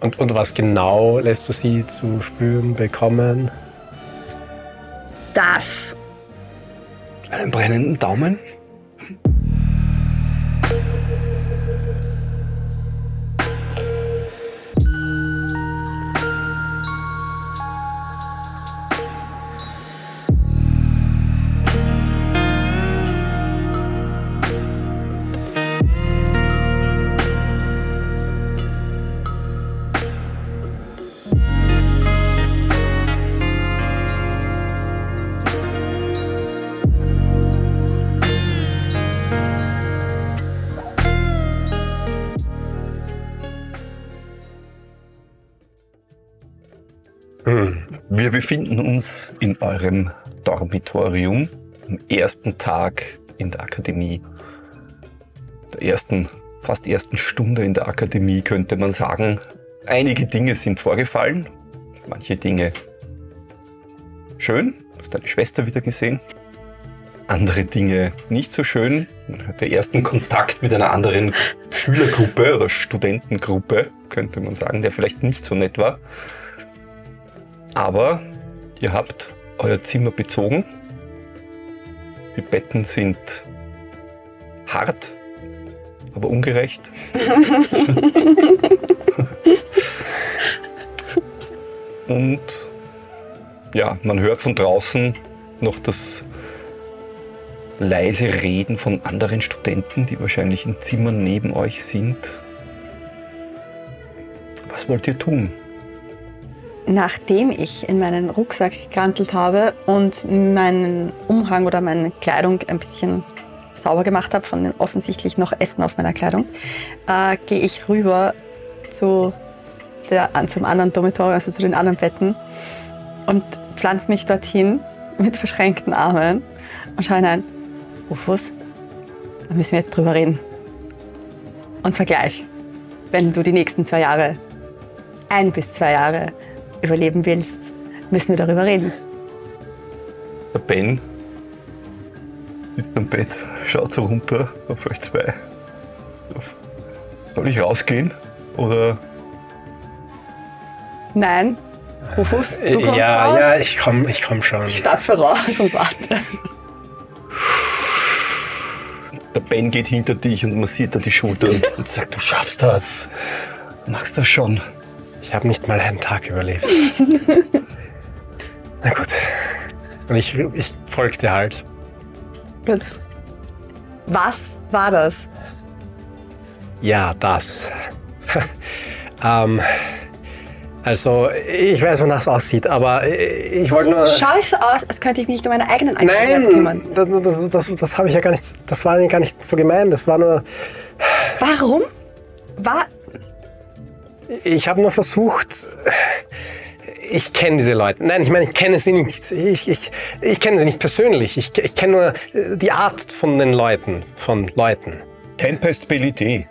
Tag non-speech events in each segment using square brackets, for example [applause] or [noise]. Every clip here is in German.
Und, und was genau lässt du sie zu spüren bekommen? Das. Einen brennenden Daumen? Uns in eurem Dormitorium am ersten Tag in der Akademie. Der ersten, fast ersten Stunde in der Akademie könnte man sagen. Einige Dinge sind vorgefallen. Manche Dinge schön. Hast deine Schwester wieder gesehen. Andere Dinge nicht so schön. Man hat den ersten Kontakt mit einer anderen Schülergruppe oder Studentengruppe, könnte man sagen, der vielleicht nicht so nett war. Aber ihr habt euer Zimmer bezogen. Die Betten sind hart, aber ungerecht. [laughs] Und ja, man hört von draußen noch das leise Reden von anderen Studenten, die wahrscheinlich in Zimmern neben euch sind. Was wollt ihr tun? Nachdem ich in meinen Rucksack gekrantelt habe und meinen Umhang oder meine Kleidung ein bisschen sauber gemacht habe von den offensichtlich noch Essen auf meiner Kleidung, äh, gehe ich rüber zu der, zum anderen Dormitorium, also zu den anderen Betten und pflanze mich dorthin mit verschränkten Armen und schaue hinein. Rufus, da müssen wir jetzt drüber reden. Und zwar gleich, wenn du die nächsten zwei Jahre, ein bis zwei Jahre überleben willst, müssen wir darüber reden. Der Ben sitzt am Bett, schaut so runter auf euch zwei. Soll ich rausgehen? Oder Nein, Rufus, du kommst ja, raus. ja, ich komm, ich komm schon. Ich stapfe raus und warte. der Ben geht hinter dich und massiert dir die Schultern und sagt, du schaffst das. Du machst das schon. Ich habe nicht mal einen Tag überlebt. [laughs] Na gut. Und ich, ich folgte halt. Gut. Was war das? Ja, das. [laughs] ähm, also, ich weiß, wonach es aussieht, aber ich wollte nur. Schau ich so aus, als könnte ich mich nicht um meine eigenen Angelegenheiten kümmern? Nein, das, das, das, das habe ich ja gar nicht. Das war gar nicht so gemein. Das war nur. Warum? War. Ich habe nur versucht. Ich kenne diese Leute. Nein, ich meine, ich kenne sie nicht. Ich, ich, ich kenne sie nicht persönlich. Ich, ich kenne nur die Art von den Leuten. Von Leuten. Tempest Belidee,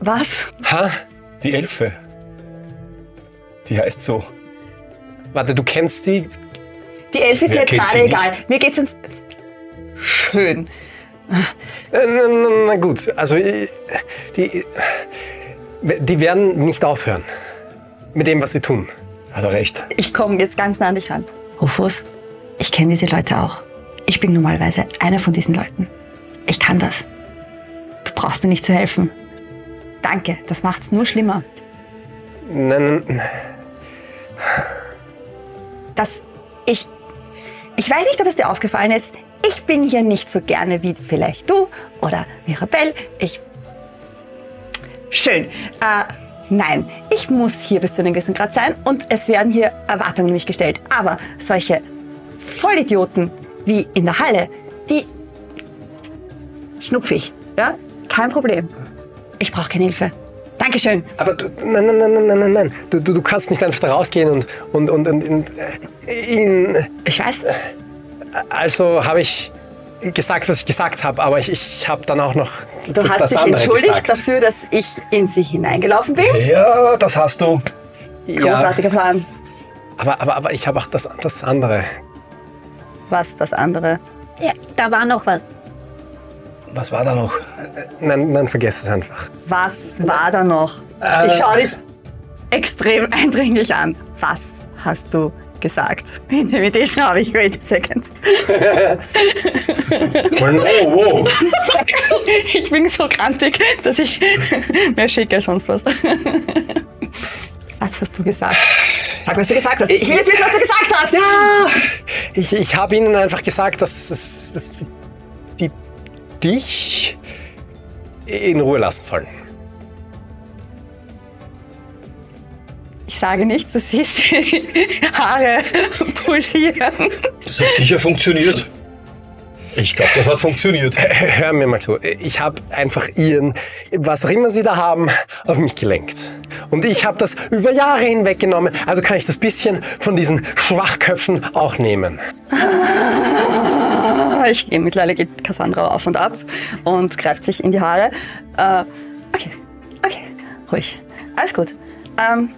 Was? Ha? die Elfe. Die heißt so. Warte, du kennst die? Die Elf ist Wer mir jetzt gerade egal. Mir geht's ins. Schön. Äh, na, na, na gut, also äh, die, die werden nicht aufhören mit dem, was sie tun. Hat er recht. Ich komme jetzt ganz nah an dich ran. Rufus, ich kenne diese Leute auch. Ich bin normalerweise einer von diesen Leuten. Ich kann das. Du brauchst mir nicht zu helfen. Danke, das macht's nur schlimmer. Nein, nein, dass ich. Ich weiß nicht, ob es dir aufgefallen ist. Ich bin hier nicht so gerne wie vielleicht du oder Mirabelle. Ich. Schön. Äh, nein, ich muss hier bis zu einem gewissen Grad sein und es werden hier Erwartungen an mich gestellt. Aber solche Vollidioten wie in der Halle, die schnupf ich. Ja? Kein Problem. Ich brauche keine Hilfe. Dankeschön. aber du, nein, nein, nein, nein, nein, nein, nein. Du, du, du kannst nicht einfach da rausgehen und, und, und, und, und äh, ihn, Ich weiß, also habe ich gesagt, was ich gesagt habe, aber ich, ich habe dann auch noch du das, hast das dich entschuldigt gesagt. dafür, dass ich in sie hineingelaufen bin. Ja, das hast du. Ja, Großartiger Plan. aber, aber, aber ich habe auch das, das andere. Was das andere? Ja, da war noch was. Was war da noch? Nein, nein, vergesst es einfach. Was war da noch? Äh. Ich schaue dich extrem eindringlich an. Was hast du gesagt? Intimidation habe ich wait a second. Oh, wow. [laughs] Ich bin so krantig, dass ich [laughs] mehr schicke als sonst was. [laughs] Was hast du gesagt? Sag, was du gesagt hast. Ich will jetzt wissen, was du gesagt hast. Ja. Ich, ich habe ihnen einfach gesagt, dass, es- dass die dich in Ruhe lassen sollen. Ich sage nichts, du siehst [laughs] die Haare pulsieren. Das hat sicher funktioniert. Ich glaube, das hat funktioniert. Hör mir mal zu. Ich habe einfach ihren, was auch immer sie da haben, auf mich gelenkt. Und ich habe das über Jahre hinweg genommen. Also kann ich das bisschen von diesen Schwachköpfen auch nehmen. Ich gehe mittlerweile geht Cassandra auf und ab und greift sich in die Haare. Äh, okay, okay, ruhig. Alles gut. Ähm.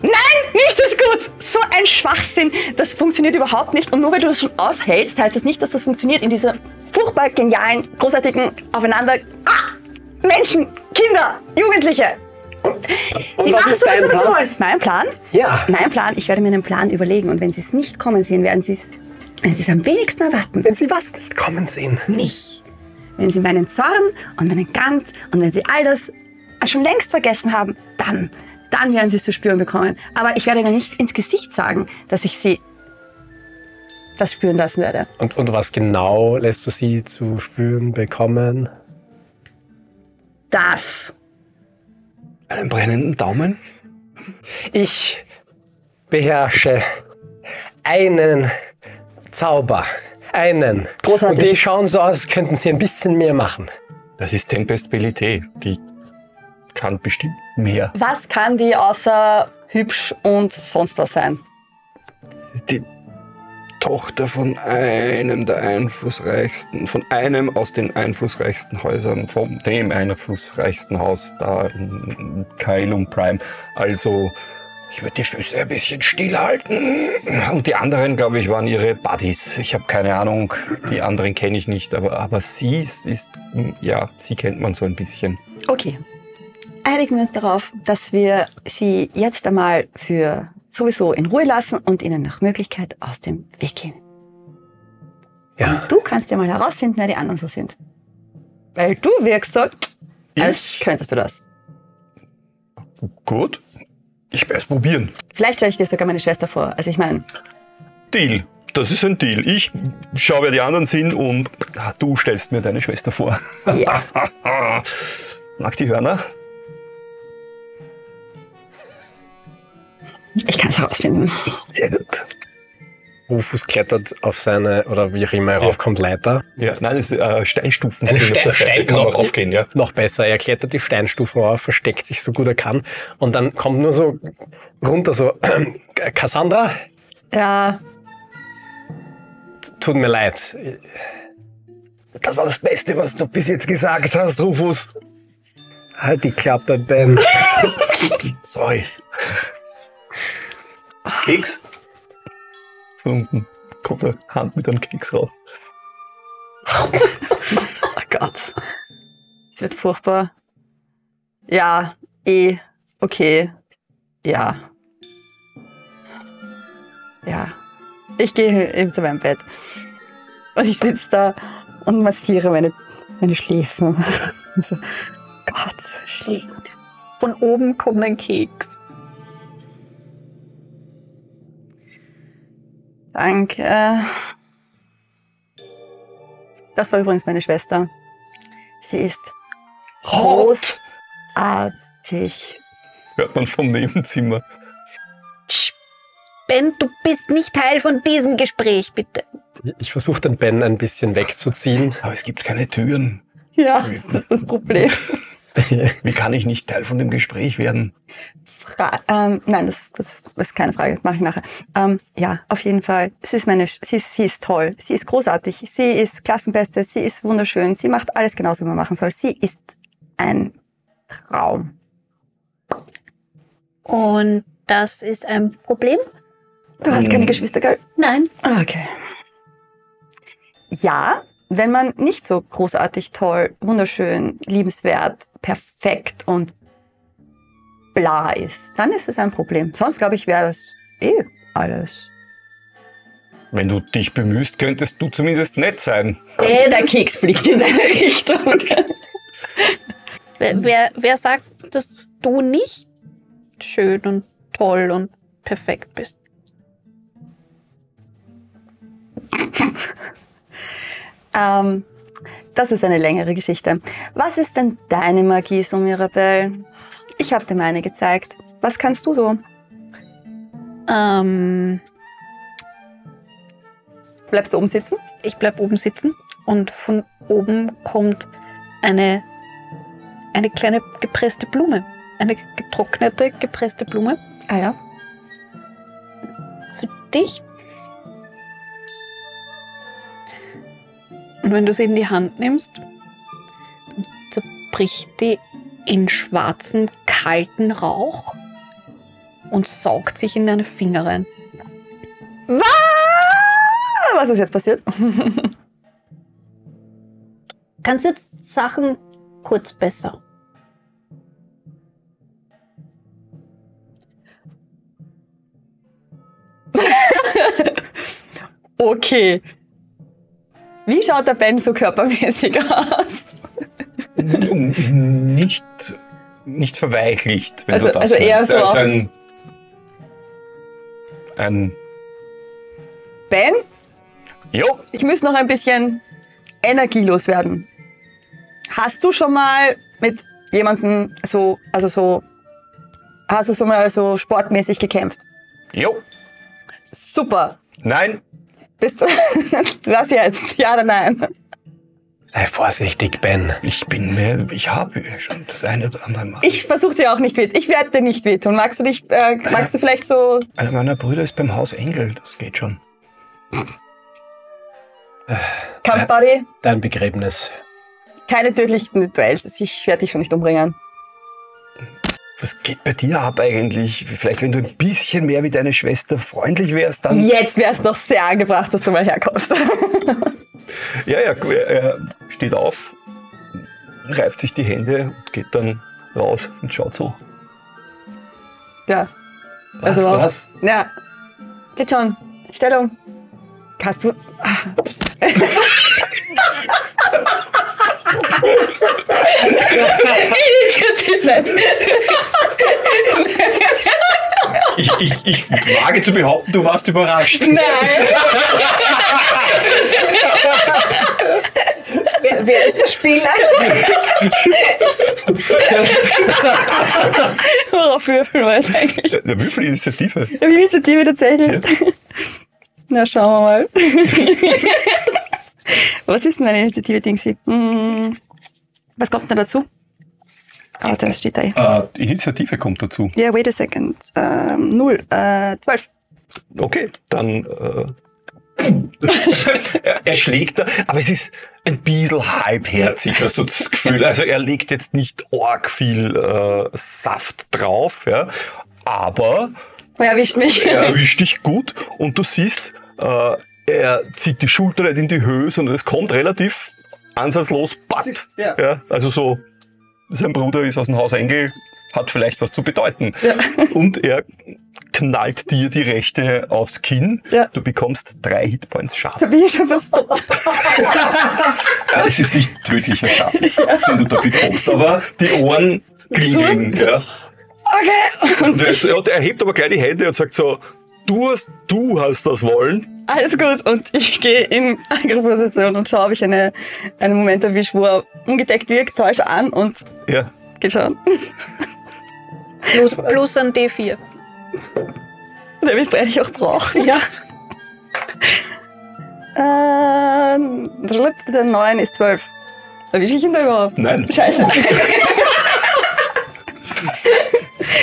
Nein, nicht ist gut! So ein Schwachsinn. Das funktioniert überhaupt nicht. Und nur weil du das schon aushältst, heißt das nicht, dass das funktioniert in dieser furchtbar genialen, großartigen Aufeinander. Ah! Menschen, Kinder, Jugendliche. Und Die was ist du das, dein sie Plan? wollen. Mein Plan? Ja. Mein Plan, ich werde mir einen Plan überlegen und wenn sie es nicht kommen sehen, werden sie es, wenn sie es am wenigsten erwarten, Wenn sie was nicht kommen sehen. mich. Wenn sie meinen Zorn und meinen Gant und wenn sie all das schon längst vergessen haben, dann, dann werden sie es zu spüren bekommen. Aber ich werde ihnen nicht ins Gesicht sagen, dass ich sie das spüren lassen werde. Und, und was genau lässt du sie zu spüren bekommen? Das. Einen brennenden Daumen? Ich beherrsche einen Zauber. Einen. Großartig. Und die schauen so aus, als könnten sie ein bisschen mehr machen. Das ist Tempest Belité. Die kann bestimmt mehr. Was kann die außer hübsch und sonst was sein? Die Tochter von einem der einflussreichsten, von einem aus den einflussreichsten Häusern, von dem einflussreichsten Haus da in Kailum Prime. Also, ich würde die Füße ein bisschen stillhalten. Und die anderen, glaube ich, waren ihre Buddies. Ich habe keine Ahnung, die anderen kenne ich nicht, aber, aber sie ist, ist, ja, sie kennt man so ein bisschen. Okay. Einigen wir uns darauf, dass wir sie jetzt einmal für sowieso in Ruhe lassen und ihnen nach Möglichkeit aus dem Weg gehen. Ja. Du kannst ja mal herausfinden, wer die anderen so sind. Weil du wirkst so, als könntest du das. Gut. Ich werde es probieren. Vielleicht stelle ich dir sogar meine Schwester vor. Also ich meine, Deal. Das ist ein Deal. Ich schaue, wer die anderen sind und ah, du stellst mir deine Schwester vor. ja. [laughs] Mag die Hörner? Ich kann es herausfinden. Sehr gut. Rufus klettert auf seine, oder wie auch immer er raufkommt, Leiter. Ja, nein, das ist äh, Steinstufen. Eine sind auf Stein- kann man noch- raufgehen, ja. Noch besser, er klettert die Steinstufen auf, versteckt sich so gut er kann. Und dann kommt nur so runter so, [clears throat] Cassandra, Ja, tut mir leid. Das war das Beste, was du bis jetzt gesagt hast, Rufus. Halt die Klappe, Ben. [laughs] [laughs] Sorry. Keks? Von unten kommt eine Hand mit einem Keks raus. oh Gott. Es wird furchtbar. Ja, eh, okay. Ja. Ja. Ich gehe eben zu meinem Bett. Und ich sitze da und massiere meine, meine Schläfen. [laughs] so, Gott, Schläfen. Von oben kommt ein Keks. Danke. Das war übrigens meine Schwester. Sie ist Hot! großartig. Hört man vom Nebenzimmer. Ben, du bist nicht Teil von diesem Gespräch, bitte. Ich versuche den Ben ein bisschen wegzuziehen. Aber es gibt keine Türen. Ja, das ist das Problem. Wie kann ich nicht Teil von dem Gespräch werden? Fra ähm, nein, das, das ist keine Frage, das mache ich nachher. Ähm, ja, auf jeden Fall. Sie ist meine, sie, ist- sie ist toll, sie ist großartig, sie ist Klassenbeste, sie ist wunderschön, sie macht alles genauso, wie man machen soll. Sie ist ein Traum. Und das ist ein Problem? Du hast keine Geschwister, gell? Nein. Okay. ja, wenn man nicht so großartig toll, wunderschön, liebenswert, perfekt und bla ist, dann ist es ein Problem. Sonst glaube ich, wäre das eh alles. Wenn du dich bemühst, könntest du zumindest nett sein. Der Keks fliegt in deine [laughs] Richtung. Wer, wer, wer sagt, dass du nicht schön und toll und perfekt bist? Ähm, das ist eine längere Geschichte. Was ist denn deine Magie, so Mirabelle? Ich habe dir meine gezeigt. Was kannst du so? Ähm, Bleibst du oben sitzen? ich bleib oben sitzen und von oben kommt eine, eine kleine gepresste Blume. Eine getrocknete, gepresste Blume Ah ja. für dich. Und wenn du sie in die Hand nimmst, zerbricht die in schwarzen, kalten Rauch und saugt sich in deine Finger rein. Was ist jetzt passiert? [laughs] Kannst jetzt Sachen kurz besser. [laughs] Okay. Wie schaut der Ben so körpermäßig aus? Nicht, nicht verweichlicht, wenn Also- du das also eher meinst. so auch- ein, ein Ben, Jo, ich muss noch ein bisschen energielos werden. Hast du schon mal mit jemandem so, also so, hast du schon mal so sportmäßig gekämpft? jo, Super. nein, Bist du, [laughs] was jetzt? Ja oder nein? Sei vorsichtig, Ben. ich bin mir, ich habe schon das eine oder andere Mal. Ich versuche dir auch nicht weh. Ich werde dir nicht wehtun. Magst du dich, äh, magst du vielleicht so, Einer meiner Brüder ist beim Haus Engel, das geht schon. Kampfbuddy? Dein Begräbnis. Keine tödlichen Duells. Ich werde dich schon nicht umbringen. Was geht bei dir ab eigentlich? Vielleicht, wenn du ein bisschen mehr wie deine Schwester freundlich wärst, dann. Jetzt wäre es doch sehr angebracht, dass du mal herkommst. [laughs] Ja, ja, er er steht auf, reibt sich die Hände und geht dann raus und schaut so. ja. Was, Also- was? Ja. Geht schon. Stellung. Hast du. Ah. [laughs] Initiative. Ich, ich, ich wage zu behaupten, du warst überrascht. Nein. Wer, wer ist der Spielleiter? Worauf würfeln wir jetzt eigentlich? Der Würfelinitiative. Ja, die Initiative tatsächlich. Na, schauen wir mal. Was ist denn meine Initiative, Dingsy? Hm. Was kommt denn dazu? Ah, das steht da. die Initiative kommt dazu. Ja, wait a second. Ähm, null. Äh, zwölf. Okay, dann. Äh, er, [laughs] er schlägt da, aber es ist ein bisschen halbherzig, hast du das Gefühl. Also er legt jetzt nicht arg viel äh, Saft drauf, ja, aber Er erwischt mich. er erwischt dich gut und du siehst, äh, er zieht die Schulter nicht in die Höhe, sondern es kommt relativ ansatzlos patt. Ja. also so, sein Bruder ist aus dem Haus Engel, hat vielleicht was zu bedeuten. [laughs] Und er knallt dir die rechte aufs Kinn. Ja. Du bekommst drei Hitpoints Da Schaden. bin ich schon fast tot. [laughs] Ja, es ist nicht tödlicher Schaden, den du da bekommst, aber die Ohren klingeln. Ja. Okay. Und er, und er hebt aber gleich die Hände und sagt so, du hast, du hast das wollen. Alles gut. Und ich gehe in Angriffsposition und schaue, ob ich eine, einen Moment erwische, wo er ungedeckt wirkt, täusche an und Ja. geht schon. Plus, plus ein D4. Der mich freilich auch brauchen. Ja. Ähm, der 9 ist 12. Erwische ich ihn da überhaupt? Nein. Scheiße. [laughs]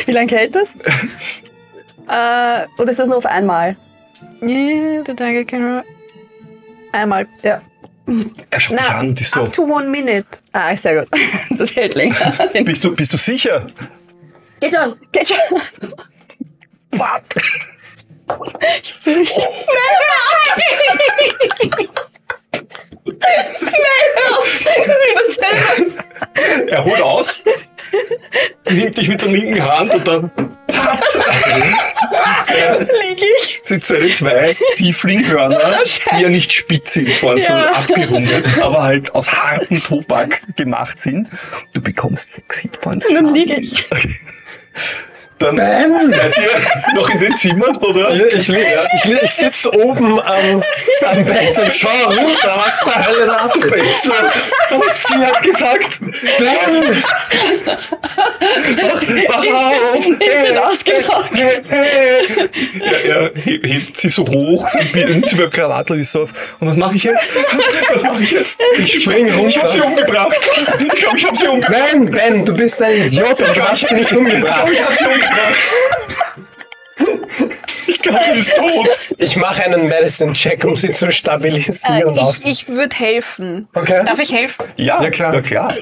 Wie lange hält das? Äh, Oder ist das nur auf einmal? ja, der Danke kann Einmal. Ja. Er schaut dich Na, an und ist so, up to one minute. Ah, sehr gut. [laughs] Das hält länger. bist du, bist du sicher? Geht schon. Geht schon. Was? Er holt aus, nimmt dich mit der linken Hand und dann Lieg ich? sind seine zwei Tieflinghörner, die ja nicht spitz sind vorne, sondern abgerundet, aber halt aus hartem Tobak gemacht sind. Du bekommst sechs Hitpoints. Dann liege ich. Dann [laughs] seid ihr noch in den Zimmern, oder? Ich, ich, ich, ich sitze oben am, am Bett und schaue runter, was zur Hölle da abgeht. So, [laughs] und sie hat gesagt, Ben, wach, wach auf. Ich bin. Hey, hey. Ja, er he- hebt sie so hoch, so ein bisschen über Krawattel ist so auf. Und was mache ich jetzt? [laughs] Was mache ich jetzt? Ich spring Ich habe sie runter. umgebracht. Ich glaube, ich habe sie umgebracht. Ben, Ben, du bist ein Idiot, aber du hast sie nicht Ich umgebracht. ich habe sie umgebracht. Ich glaube, sie ist tot. Ich mache einen Medicine-Check, um sie zu Äh, stabilisieren. auf. ich ich würde helfen. Okay. Darf ich helfen? Ja, Ja, klar. Na klar.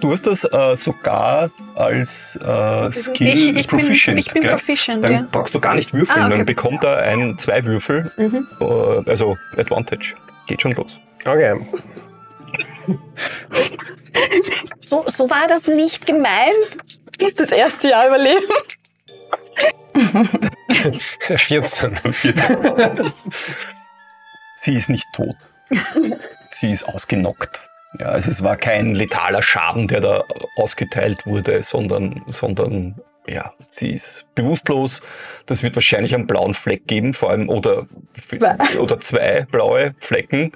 Du hast das äh, sogar als äh, Skill ich- ich bin- proficient. ich bin gell? proficient, Dann ja. brauchst du gar nicht würfeln, Ah, okay. dann bekommt er ein zwei Würfel, Mhm. äh, also Advantage. Geht schon los. Okay. So, so war das nicht gemeint. Das erste Jahr überleben. 14. 14. [laughs] Sie ist nicht tot. Sie ist ausgenockt. Ja, also es war kein letaler Schaden, der da ausgeteilt wurde, sondern, sondern ja, sie ist bewusstlos. Das wird wahrscheinlich einen blauen Fleck geben, vor allem oder Zwei. oder zwei blaue Flecken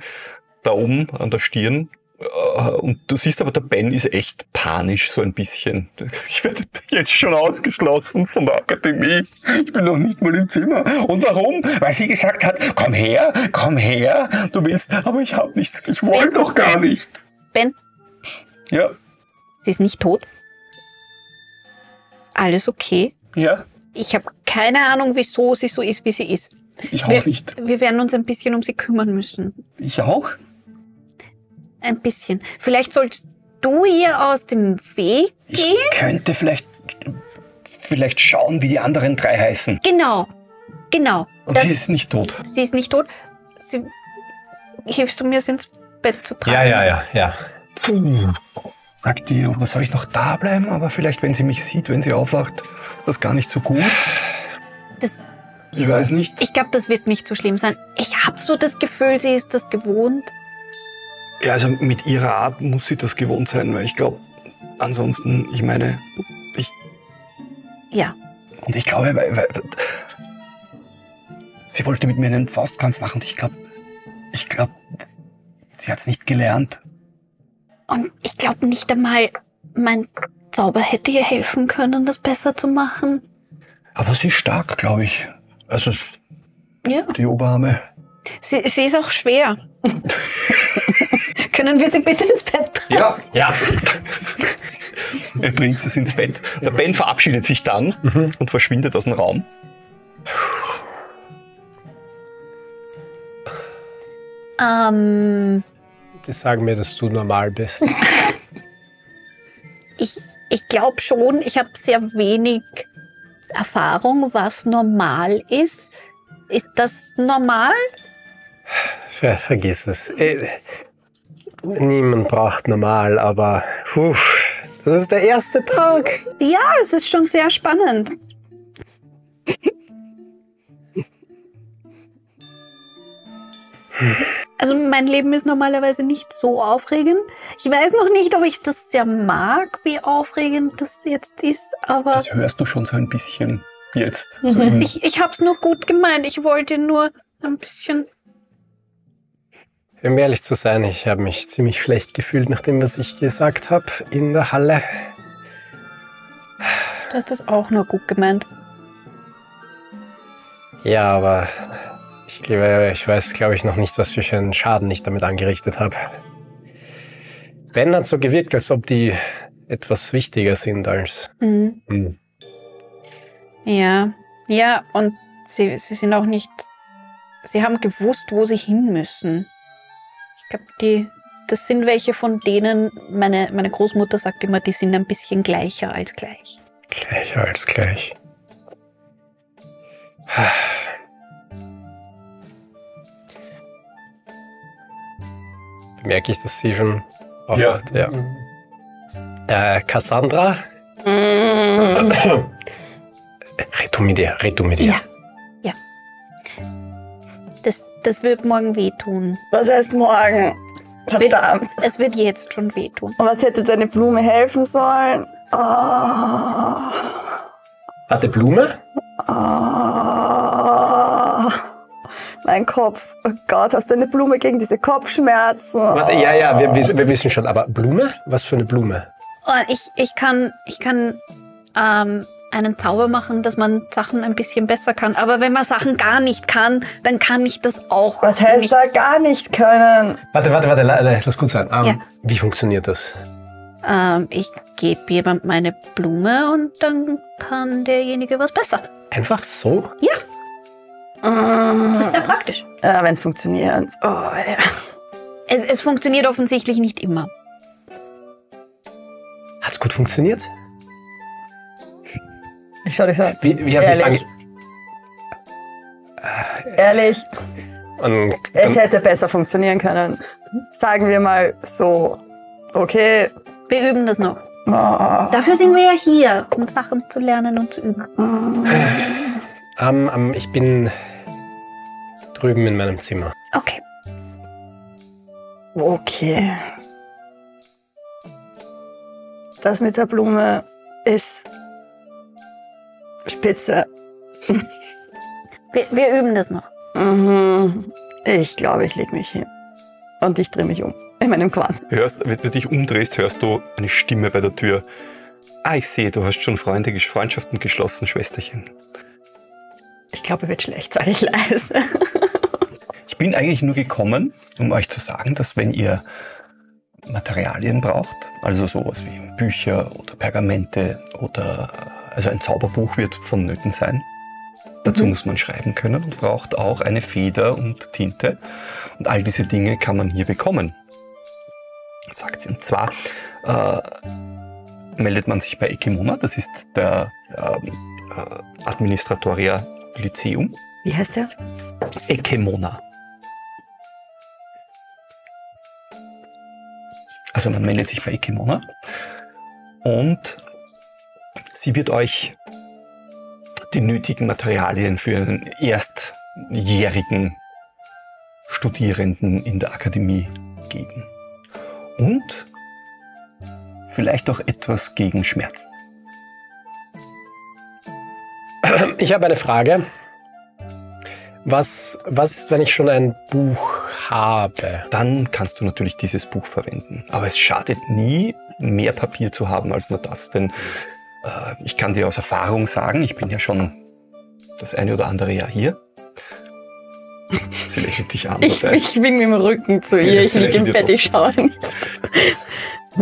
da oben an der Stirn. Äh, Und du siehst aber, der Ben ist echt panisch, so ein bisschen. [laughs] Ich werde jetzt schon ausgeschlossen von der Akademie. Ich bin noch nicht mal im Zimmer. Und warum? Weil sie gesagt hat, komm her, komm her. Du willst, aber ich habe nichts. Ich wollte doch gar nicht. Ben, Ja, sie ist nicht tot. Ist alles okay. ja, Ich habe keine Ahnung, wieso sie so ist, wie sie ist. ich Wir, auch nicht. wir werden uns ein bisschen um sie kümmern müssen. Ich auch? Ein bisschen. Vielleicht sollst du ihr aus dem Weg Ich gehen? könnte vielleicht, vielleicht schauen, wie die anderen drei heißen. Genau. Genau. Und Das, sie ist nicht tot. sie ist nicht tot. Sie, hilfst du mir, sie ins Bett zu tragen? Ja, ja, ja, ja. Sagt die, oder soll ich noch da bleiben? Aber vielleicht, wenn sie mich sieht, wenn sie aufwacht, ist das gar nicht so gut. Das, Ich weiß nicht. ich glaube, das wird nicht so schlimm sein. Ich habe so das Gefühl, sie ist das gewohnt. Ja, also mit ihrer Art muss sie das gewohnt sein, weil ich glaube, ansonsten, ich meine, ich, Ja. und ich glaube, weil, weil, sie wollte mit mir einen Faustkampf machen und ich glaube, ich glaube, sie hat es nicht gelernt. Und ich glaube nicht einmal, mein Zauber hätte ihr helfen können, das besser zu machen. Aber sie ist stark, glaube ich. Also Ja. die Oberarme. Sie, sie ist auch schwer. [laughs] Können wir sie bitte ins Bett tragen? Ja, Ja. er bringt es ins Bett. Der Ben verabschiedet sich dann und verschwindet aus dem Raum. Ähm, Die sagen mir, dass du normal bist. [laughs] ich ich glaube schon, ich habe sehr wenig Erfahrung, was normal ist. Ist das normal? Ver vergiss es. Äh, niemand braucht normal, aber puh, das ist der erste Tag. Ja, es ist schon sehr spannend. Also mein Leben ist normalerweise nicht so aufregend. Ich weiß noch nicht, ob ich das sehr mag, wie aufregend das jetzt ist, aber Das hörst du schon so ein bisschen jetzt. So [laughs] ich, ich habe es nur gut gemeint. Ich wollte nur ein bisschen... Um ehrlich zu sein, ich habe mich ziemlich schlecht gefühlt nach dem, was ich gesagt habe in der Halle. Du hast das auch nur gut gemeint. Ja, aber ich, ich weiß, glaube ich, noch nicht, was für einen Schaden ich damit angerichtet habe. Ben hat so gewirkt, als ob die etwas wichtiger sind als. Mhm. Hm. Ja, ja, und sie, sie sind auch nicht. Sie haben gewusst, wo sie hin müssen. Ich glaube, die. Das sind welche von denen, meine, meine Großmutter sagt immer, die sind ein bisschen gleicher als gleich. Gleicher als gleich. Merke ich, dass sie schon aufwacht. Ja. Äh, Cassandra? Mit ihr. Ja. Ja. Das, wird morgen wehtun. Was heißt morgen? Verdammt. Es wird jetzt schon wehtun. Und was hätte deine Blume helfen sollen? Oh. Warte, Blume? Oh. Mein Kopf. Oh Gott, hast du eine Blume gegen diese Kopfschmerzen? Warte, ja, ja, wir, wir, wissen schon, aber Blume? Was für eine Blume? Oh, ich, ich kann, ich kann ähm, einen Zauber machen, dass man Sachen ein bisschen besser kann. Aber wenn man Sachen gar nicht kann, dann kann ich das auch. Was heißt nicht. da gar nicht können? Warte, warte, warte, la- la- lass gut sein. Ähm, Ja. Wie funktioniert das? Ähm, ich gebe jemand meine Blume und dann kann derjenige was besser. Einfach so? Das ist sehr praktisch. Ja, wenn es funktioniert. Oh, ja. Es, es funktioniert offensichtlich nicht immer. Hat's gut funktioniert? Ich schau dich so. an. Wie, wie hat sie Ehrlich? sagen? Ehrlich, Und, es hätte besser funktionieren können. Sagen wir mal so. Okay. Wir üben das noch. Oh. Dafür sind wir ja hier, um Sachen zu lernen und zu üben. ähm, ähm, ich bin drüben in meinem Zimmer. Okay. Okay. Das mit der Blume ist spitze. Wir, wir üben das noch. Mhm. Ich glaube, ich leg mich hin. Und ich drehe mich um. In meinem Quant. Hörst, wenn du dich umdrehst, hörst du eine Stimme bei der Tür. Ah, ich sehe, du hast schon Freunde, Freundschaften geschlossen, Schwesterchen. Ich glaube, wird schlecht, sage ich leise. [laughs] Ich bin eigentlich nur gekommen, um euch zu sagen, dass wenn ihr Materialien braucht, also sowas wie Bücher oder Pergamente oder also ein Zauberbuch wird vonnöten sein. Dazu muss man schreiben können und braucht auch eine Feder und Tinte. Und all diese Dinge kann man hier bekommen. Sagt sie. Und zwar äh, meldet man sich bei Ekimona, das ist der ähm, äh, Administratoria Lyceum. Wie heißt der? Ekemona. Also man meldet sich bei Ekemona und sie wird euch die nötigen Materialien für einen erstjährigen Studierenden in der Akademie geben. Und vielleicht auch etwas gegen Schmerzen. Ich habe eine Frage. Was, was ist, wenn ich schon ein Buch habe? dann kannst du natürlich dieses Buch verwenden. Aber es schadet nie, mehr Papier zu haben als nur das. Denn ich kann dir aus Erfahrung sagen, ich bin ja schon das eine oder andere Jahr hier. Sie lächelt dich an. Ich, dabei. ich bin mit dem Rücken zu Ja, ihr. Ich vielleicht liege im Bett, ich schaue nicht.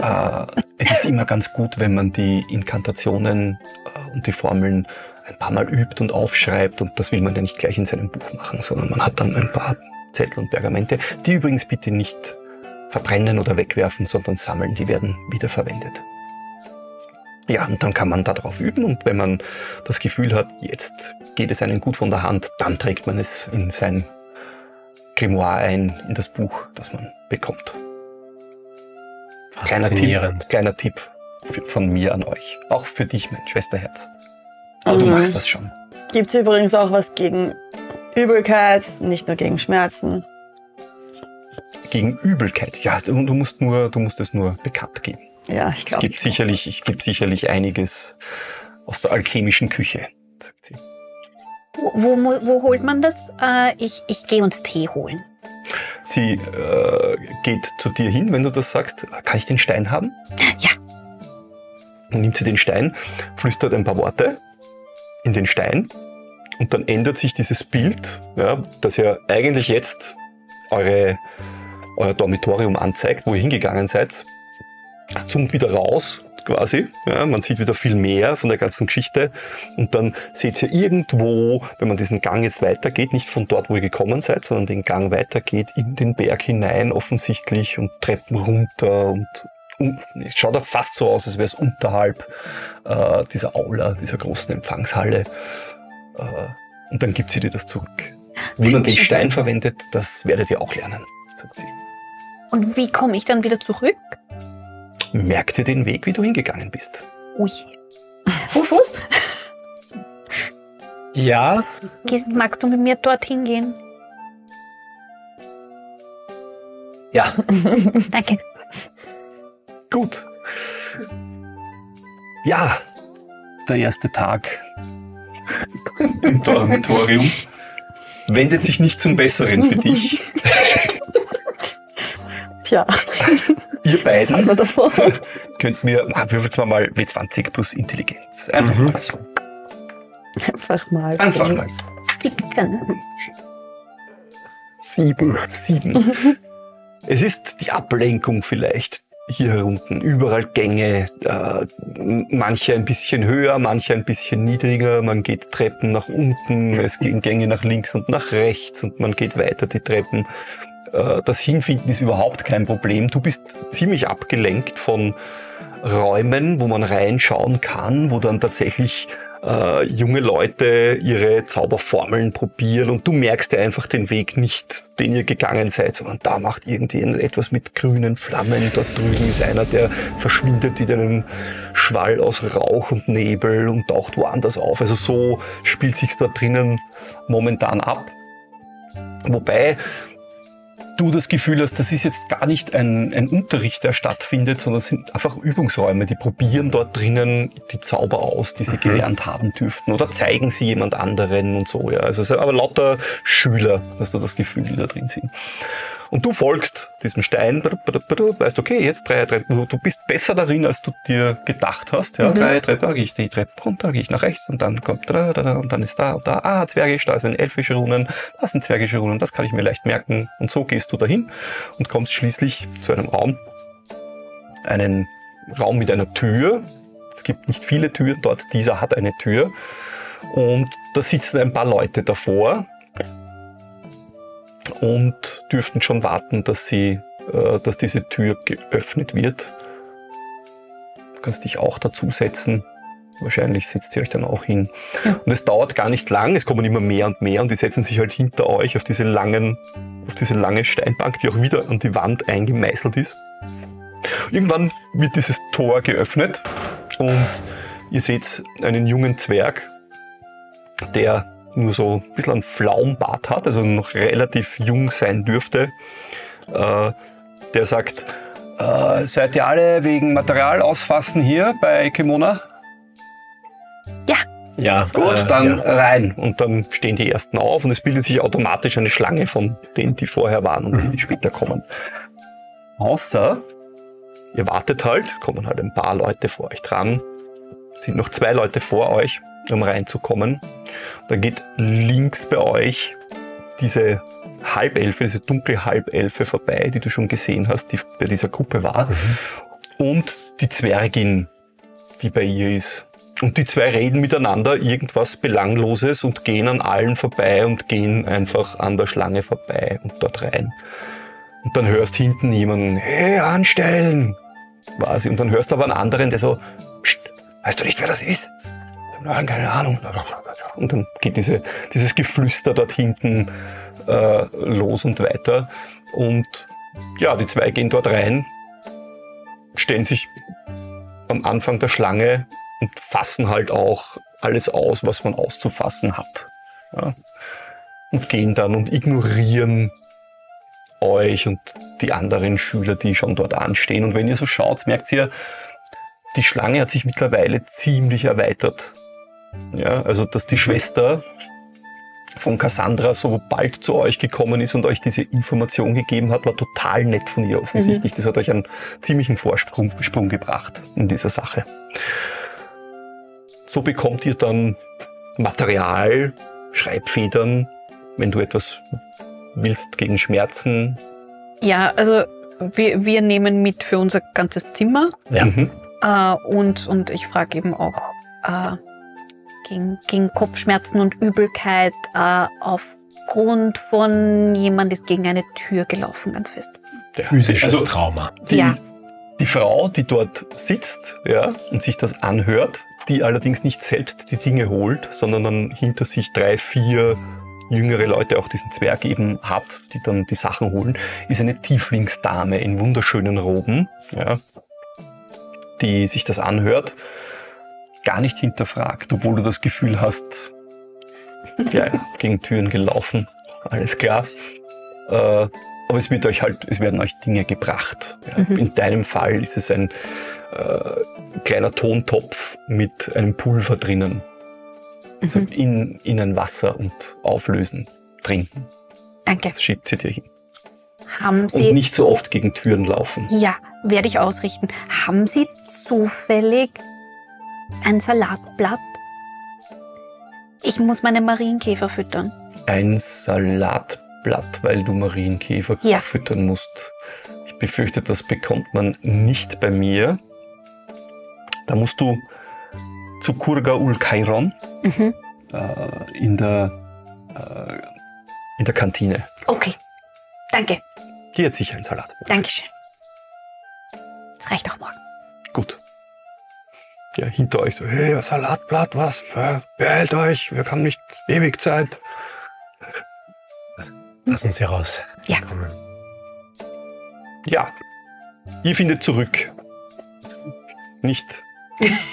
Äh, es ist immer ganz gut, wenn man die Inkantationen äh, und die Formeln ein paar Mal übt und aufschreibt. Und das will man ja nicht gleich in seinem Buch machen, sondern man hat dann ein paar Zettel und Pergamente, die übrigens bitte nicht verbrennen oder wegwerfen, sondern sammeln. Die werden wiederverwendet. Ja, und dann kann man darauf üben und wenn man das Gefühl hat, jetzt geht es einem gut von der Hand, dann trägt man es in sein Grimoire ein, in das Buch, das man bekommt. Kleiner Tipp, Faszinierend. kleiner Tipp von mir an euch. Auch für dich, mein Schwesterherz. Aber du Mhm. machst das schon. Gibt es übrigens auch was gegen Übelkeit, nicht nur gegen Schmerzen. Gegen Übelkeit. Ja, du, du musst nur, du musst es nur bekannt geben. Ja, ich Es glaube. gibt sicherlich, es gibt sicherlich einiges aus der alchemischen Küche, sagt sie. Wo, wo, wo holt man das? Äh, ich ich gehe uns Tee holen. Sie äh, geht zu dir hin, wenn du das sagst. Kann ich den Stein haben? Ja. Dann nimmt sie den Stein, flüstert ein paar Worte in den Stein und dann ändert sich dieses Bild, ja, das ja eigentlich jetzt eure, euer Dormitorium anzeigt, wo ihr hingegangen seid. Es zoomt wieder raus, quasi. Ja, man sieht wieder viel mehr von der ganzen Geschichte. Und dann seht ihr irgendwo, wenn man diesen Gang jetzt weitergeht, nicht von dort, wo ihr gekommen seid, sondern den Gang weitergeht, in den Berg hinein offensichtlich und Treppen runter und es schaut auch fast so aus, als wäre es unterhalb äh, dieser Aula, dieser großen Empfangshalle. Äh, und dann gibt sie dir das zurück. Wie man den. Stein verwendet, das werdet ihr auch lernen, sagt sie. Und wie komme ich dann wieder zurück? Merk dir den Weg, wie du hingegangen bist. Ui. Rufus, Ja, magst du mit mir dorthin gehen? ja. [laughs] Danke. Gut. Ja, der erste Tag im Dormitorium wendet sich nicht zum Besseren für dich. [laughs] Tja, [laughs] Ihr beiden [laughs] könnt mir, würfelt mal mal W20 plus Intelligenz. Einfach Mhm. mal so. Einfach mal. Einfach mal. 17. Sieben. Sieben. es ist die Ablenkung vielleicht hier unten. Überall Gänge, äh, manche ein bisschen höher, manche ein bisschen niedriger. Man geht Treppen nach unten, es gehen Gänge nach links und nach rechts und man geht weiter die Treppen. Äh, das Hinfinden ist überhaupt kein Problem. Du bist ziemlich abgelenkt von Räumen, wo man reinschauen kann, wo dann tatsächlich äh, junge Leute ihre Zauberformeln probieren und du merkst dir einfach den Weg nicht, den ihr gegangen seid, sondern da macht irgendjemand etwas mit grünen Flammen. Dort drüben ist einer, der verschwindet in einem Schwall aus Rauch und Nebel und taucht woanders auf. Also so spielt sich's dort drinnen momentan ab. Wobei du das Gefühl hast, das ist jetzt gar nicht ein, ein Unterricht, der stattfindet, sondern es sind einfach Übungsräume. Die probieren dort drinnen die Zauber aus, die sie gelernt haben dürften oder zeigen sie jemand anderen und so. Ja. Also es sind aber lauter Schüler, hast du das Gefühl, die da drin sind. Und du folgst diesem Stein, weißt, okay, jetzt drei, drei, du bist besser darin, als du dir gedacht hast. Ja, drei Treppen, da gehe ich die Treppe runter, gehe ich nach rechts und dann kommt da, da, da, und dann ist da und da, ah, Zwergisch, da sind elfische Runen, da sind zwergische Runen, das kann ich mir leicht merken. Und so gehst du dahin und kommst schließlich zu einem Raum, einen Raum mit einer Tür. Es gibt nicht viele Türen dort, dieser hat eine Tür. Und da sitzen ein paar Leute davor und dürften schon warten, dass sie, äh, dass diese Tür geöffnet wird. Du kannst dich auch dazusetzen. Wahrscheinlich setzt ihr euch dann auch hin. Ja. Und es dauert gar nicht lang, es kommen immer mehr und mehr und die setzen sich halt hinter euch auf diese langen, auf diese lange Steinbank, die auch wieder an die Wand eingemeißelt ist. Irgendwann wird dieses Tor geöffnet und ihr seht einen jungen Zwerg, der nur so ein bisschen einen Flaumbart hat, also noch relativ jung sein dürfte. Äh, der sagt, äh, seid ihr alle wegen Material ausfassen hier bei Kimona? Ja. Gut, äh, dann Ja. rein. Und dann stehen die ersten auf und es bildet sich automatisch eine Schlange von denen, die vorher waren und die, die später kommen. Außer, ihr wartet halt, es kommen halt ein paar Leute vor euch dran, Es sind noch zwei Leute vor euch, um reinzukommen. Da geht links bei euch diese Halbelfe, diese dunkle Halbelfe vorbei, die du schon gesehen hast, die bei dieser Gruppe war. Und die Zwergin, die bei ihr ist. Und die zwei reden miteinander irgendwas Belangloses und gehen an allen vorbei und gehen einfach an der Schlange vorbei und dort rein. Und dann hörst hinten jemanden, hey, anstellen! Quasi. Und dann hörst du aber einen anderen, der so, Psst, weißt du nicht, wer das ist? Nein, keine Ahnung. Und dann geht diese, dieses Geflüster dort hinten äh, los und weiter. Und ja, die zwei gehen dort rein, stellen sich am Anfang der Schlange und fassen halt auch alles aus, was man auszufassen hat. Ja. Und gehen dann und ignorieren euch und die anderen Schüler, die schon dort anstehen. Und wenn ihr so schaut, merkt ihr, die Schlange hat sich mittlerweile ziemlich erweitert. Ja, also dass die Schwester von Cassandra so bald zu euch gekommen ist und euch diese Information gegeben hat, war total nett von ihr offensichtlich. Das hat euch einen ziemlichen Vorsprung Sprung gebracht in dieser Sache. So bekommt ihr dann Material, Schreibfedern, wenn du etwas willst gegen Schmerzen. Ja, also wir, wir nehmen mit für unser ganzes Zimmer Ja. Mhm. äh, und, und ich frage eben auch äh, gegen, gegen Kopfschmerzen und Übelkeit äh, aufgrund von jemand ist gegen eine Tür gelaufen, ganz fest. Der- Physisches also Trauma. die, Ja. die Frau, die dort sitzt ja, und sich das anhört, die allerdings nicht selbst die Dinge holt, sondern dann hinter sich drei, vier jüngere Leute, auch diesen Zwerg eben hat, die dann die Sachen holen, ist eine Tieflingsdame in wunderschönen Roben, ja, die sich das anhört, gar nicht hinterfragt, obwohl du das Gefühl hast, ja, [laughs] gegen Türen gelaufen, alles klar. Äh, aber es wird euch halt, es werden euch Dinge gebracht. Ja. In deinem Fall ist es ein äh, kleiner Tontopf mit einem Pulver drinnen. Also in, in ein Wasser und auflösen, trinken. Danke. Das schiebt sie dir hin. Haben Und Sie. nicht so oft gegen Türen laufen. Ja, werde ich ausrichten. Haben Sie zufällig ein Salatblatt? Ich muss meine Marienkäfer füttern. Ein Salatblatt, weil du Marienkäfer Ja. füttern musst. Ich befürchte, das bekommt man nicht bei mir. Da musst du zu Kurga ul Kairon Mhm. äh, in, der, äh, in der Kantine. Okay. Danke. Hier hat sicher ein Salat. Dankeschön. Das reicht auch morgen. Gut. Ja, hinter euch so, hey, Salatblatt, was? Be- Behält euch, wir haben nicht ewig Zeit. Lassen Sie raus. Ja. Kommen. Ja, ihr findet zurück. Nicht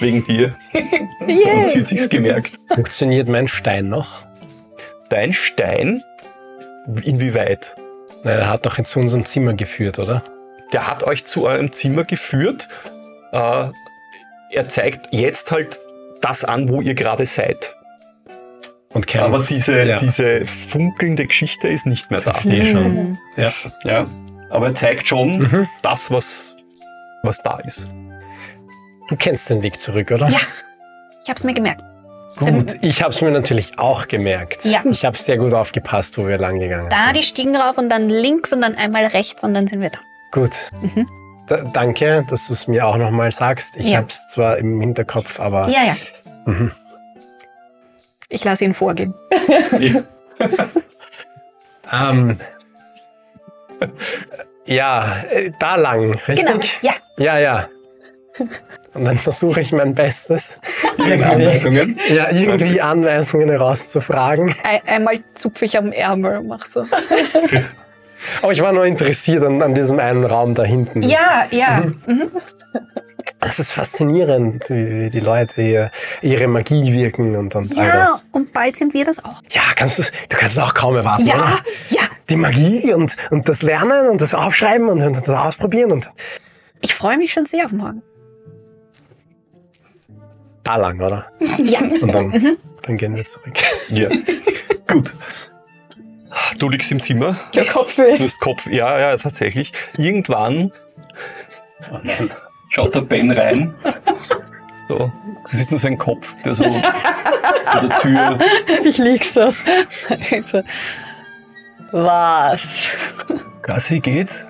wegen dir. Und sie hat sich's gemerkt. Funktioniert mein Stein noch? Dein Stein, inwieweit? Nein, er hat doch jetzt zu unserem Zimmer geführt, oder? Der hat euch zu eurem Zimmer geführt. Äh, er zeigt jetzt halt das an, wo ihr gerade seid. Und kein. Aber diese, Ja. diese funkelnde Geschichte ist nicht mehr da. Verstehe schon. Ja. Ja. Aber er zeigt schon Mhm. das, was, was da ist. Du kennst den Weg zurück, oder? Ja. Ich hab's mir gemerkt. Gut, ich habe es mir natürlich auch gemerkt. Ja. Ich habe sehr gut aufgepasst, wo wir lang gegangen Da sind. die Stiegen rauf und dann links und dann einmal rechts und dann sind wir da. Gut. Mhm. Da, danke, dass du es mir auch nochmal sagst. Ich Ja. habe es zwar im Hinterkopf, aber Ja, ja. Mhm. Ich lasse ihn vorgehen. [laughs] ähm, ja, äh, da lang, richtig? Genau. Ja. Ja, ja. Und dann versuche ich mein Bestes, [laughs] Ihre Anweisungen? ja, irgendwie Anweisungen herauszufragen. Ein, einmal zupfe ich am Ärmel und mach so. [laughs] Aber ich war nur interessiert an, an diesem einen Raum da hinten. Ja, ja. Es ist faszinierend, wie die Leute hier ihre Magie wirken und, und all Ja, das. und bald sind wir das auch. Ja, kannst du's, du kannst es auch kaum erwarten, Ja, oder? ja. Die Magie und, und das Lernen und das Aufschreiben und, und das Ausprobieren und Ich freue mich schon sehr auf morgen. da lang, oder? Ja. Und dann, Mhm. dann gehen wir zurück. Ja. Gut. Du liegst im Zimmer, Der Kopfweh. du hast Kopf. Ja, ja, tatsächlich. Irgendwann oh nein, schaut der Ben rein. So, das ist nur sein Kopf, der so vor der Tür. Ich lieg so. Was? Gassi geht.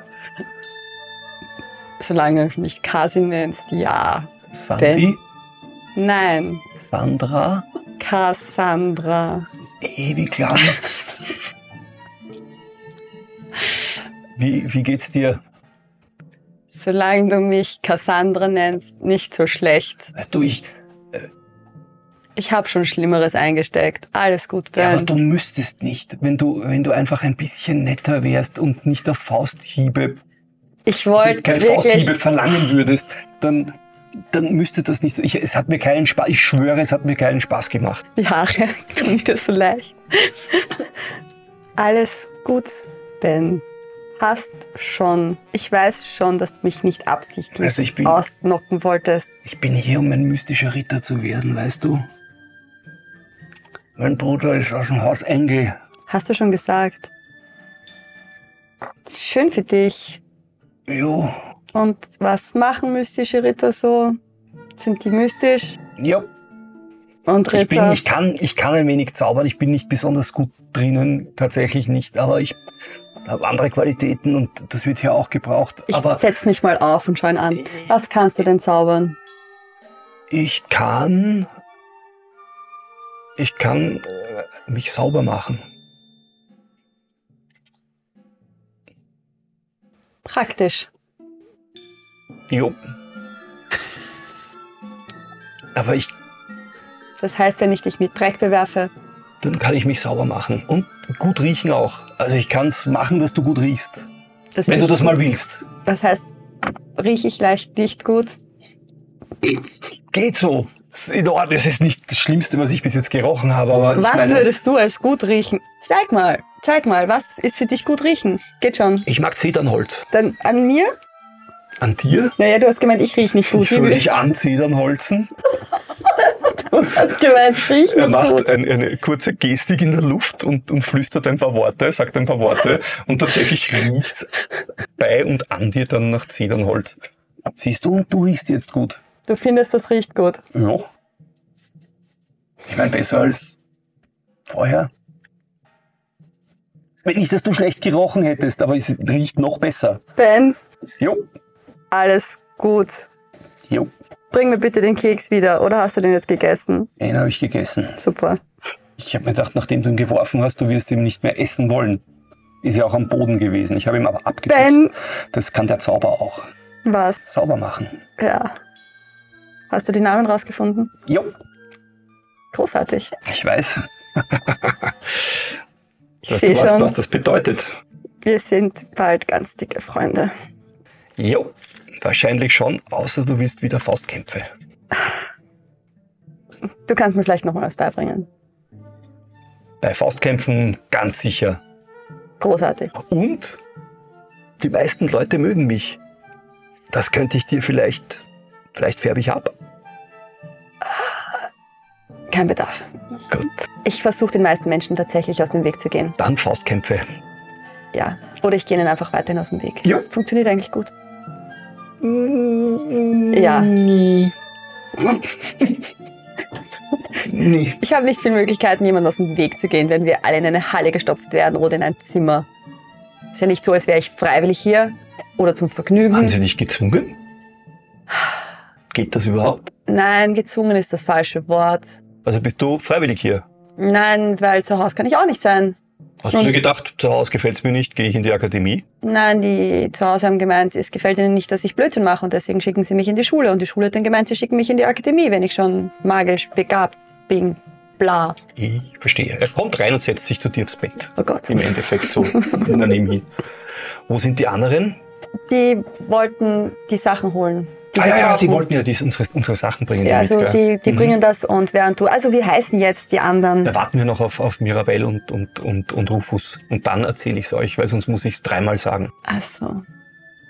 Solange du mich Kasi nennst, ja. Sandy, Nein, Sandra. Cassandra. Das ist ewig lang. Wie, wie geht's dir? Solange du mich Cassandra nennst, nicht so schlecht. Weißt du, ich, Ich habe schon Schlimmeres eingesteckt. Alles gut, Ja, aber Ben. du müsstest nicht, wenn du, wenn du einfach ein bisschen netter wärst und nicht auf Fausthiebe, ich wollte keine wirklich... Fausthiebe verlangen würdest, dann, dann müsste das nicht so. Ich, es hat mir keinen Spaß, ich schwöre, es hat mir keinen Spaß gemacht. Die Haare klingt dir so leicht. Alles gut, Ben. Hast schon. Ich weiß schon, dass du mich nicht absichtlich Also bin- ausnocken wolltest. Ich bin hier, um ein mystischer Ritter zu werden, weißt du? Mein Bruder ist aus dem Haus Engel. Hast du schon gesagt. Schön für dich. Jo, Und was machen mystische Ritter so? Sind die mystisch? ja. Und Ritter? Ich bin, ich kann, ich kann ein wenig zaubern. Ich bin nicht besonders gut drinnen, tatsächlich nicht. Aber ich habe andere Qualitäten und das wird hier auch gebraucht. ich aber setz mich mal auf und schau ihn an. Was kannst du denn zaubern? ich kann, ich kann äh, mich sauber machen. Praktisch. Jo. Aber ich, Das heißt, wenn ich dich mit Dreck bewerfe, dann kann ich mich sauber machen. Und gut riechen auch. Also ich kann es machen, dass du gut riechst. Das Wenn du das mal willst. Was heißt, rieche ich leicht nicht gut? Geht so. Das ist in Ordnung. Das ist nicht das Schlimmste, was ich bis jetzt gerochen habe, aber was meine, würdest du als gut riechen? Zeig mal, zeig mal, was ist für dich gut riechen? Geht schon. ich mag Zedernholz. Dann an mir? An dir? Naja, du hast gemeint, ich riech nicht gut. Ich soll dich anzedernholzen. Du [laughs] hast gemeint, ich Er macht gut. ein, eine kurze Gestik in der Luft und, und flüstert ein paar Worte, sagt ein paar Worte und tatsächlich riecht's bei und an dir dann nach Zedernholz. Siehst du, und du riechst jetzt gut. Du findest, das riecht gut. Ja. Ich meine, besser als vorher. Wenn nicht, dass du schlecht gerochen hättest, aber es riecht noch besser. Ben, Jo, alles gut. jo, Bring mir bitte den Keks wieder, oder hast du den jetzt gegessen? den habe ich gegessen. Super. Ich habe mir gedacht, nachdem du ihn geworfen hast, du wirst ihn nicht mehr essen wollen. Ist ja auch am Boden gewesen. Ich habe ihn aber abgeputzt. Ben! Das kann der Zauber auch. Was? Sauber machen. Ja. Hast du die Namen rausgefunden? Jo, Großartig. ich weiß. [laughs] Ich Dass sehe du weißt, was das bedeutet. wir sind bald ganz dicke Freunde. Jo, wahrscheinlich schon, außer du willst wieder Faustkämpfe. Du kannst mir vielleicht noch mal was beibringen. Bei Faustkämpfen ganz sicher. Großartig. Und die meisten Leute mögen mich. Das könnte ich dir vielleicht, vielleicht färbe ich ab. Kein Bedarf. Gut, Ich versuche den meisten Menschen tatsächlich aus dem Weg zu gehen. dann Faustkämpfe. Ja. Oder ich gehe ihnen einfach weiterhin aus dem Weg. Ja. Funktioniert eigentlich gut. Ja. Nie. Nie. Ich habe nicht viele Möglichkeiten, jemandem aus dem Weg zu gehen, wenn wir alle in eine Halle gestopft werden oder in ein Zimmer. Ist ja nicht so, als wäre ich freiwillig hier oder zum Vergnügen. Haben sie dich gezwungen? Geht das überhaupt? Nein, gezwungen ist das falsche Wort. Also bist du freiwillig hier? Nein, weil zu Hause kann ich auch nicht sein. Hast du dir gedacht, zu Hause gefällt's mir nicht, gehe ich in die Akademie? Nein, die zu Hause haben gemeint, es gefällt ihnen nicht, dass ich Blödsinn mache und deswegen schicken sie mich in die Schule. Und die Schule hat dann gemeint, sie schicken mich in die Akademie, wenn ich schon magisch begabt bin. Bla. Ich verstehe. Er kommt rein und setzt sich zu dir aufs Bett. Oh Gott. Im Endeffekt so daneben hin. Wo sind die anderen? Die wollten die Sachen holen. Ah ja, ja, die wollten ja die, unsere, unsere Sachen bringen. Ja, mit, also gell? die, die Mhm. bringen das und während du, also wie heißen jetzt die anderen? Da warten wir noch auf, auf Mirabelle und, und, und, und Rufus. Und dann erzähle ich es euch, weil sonst muss ich es dreimal sagen. Also,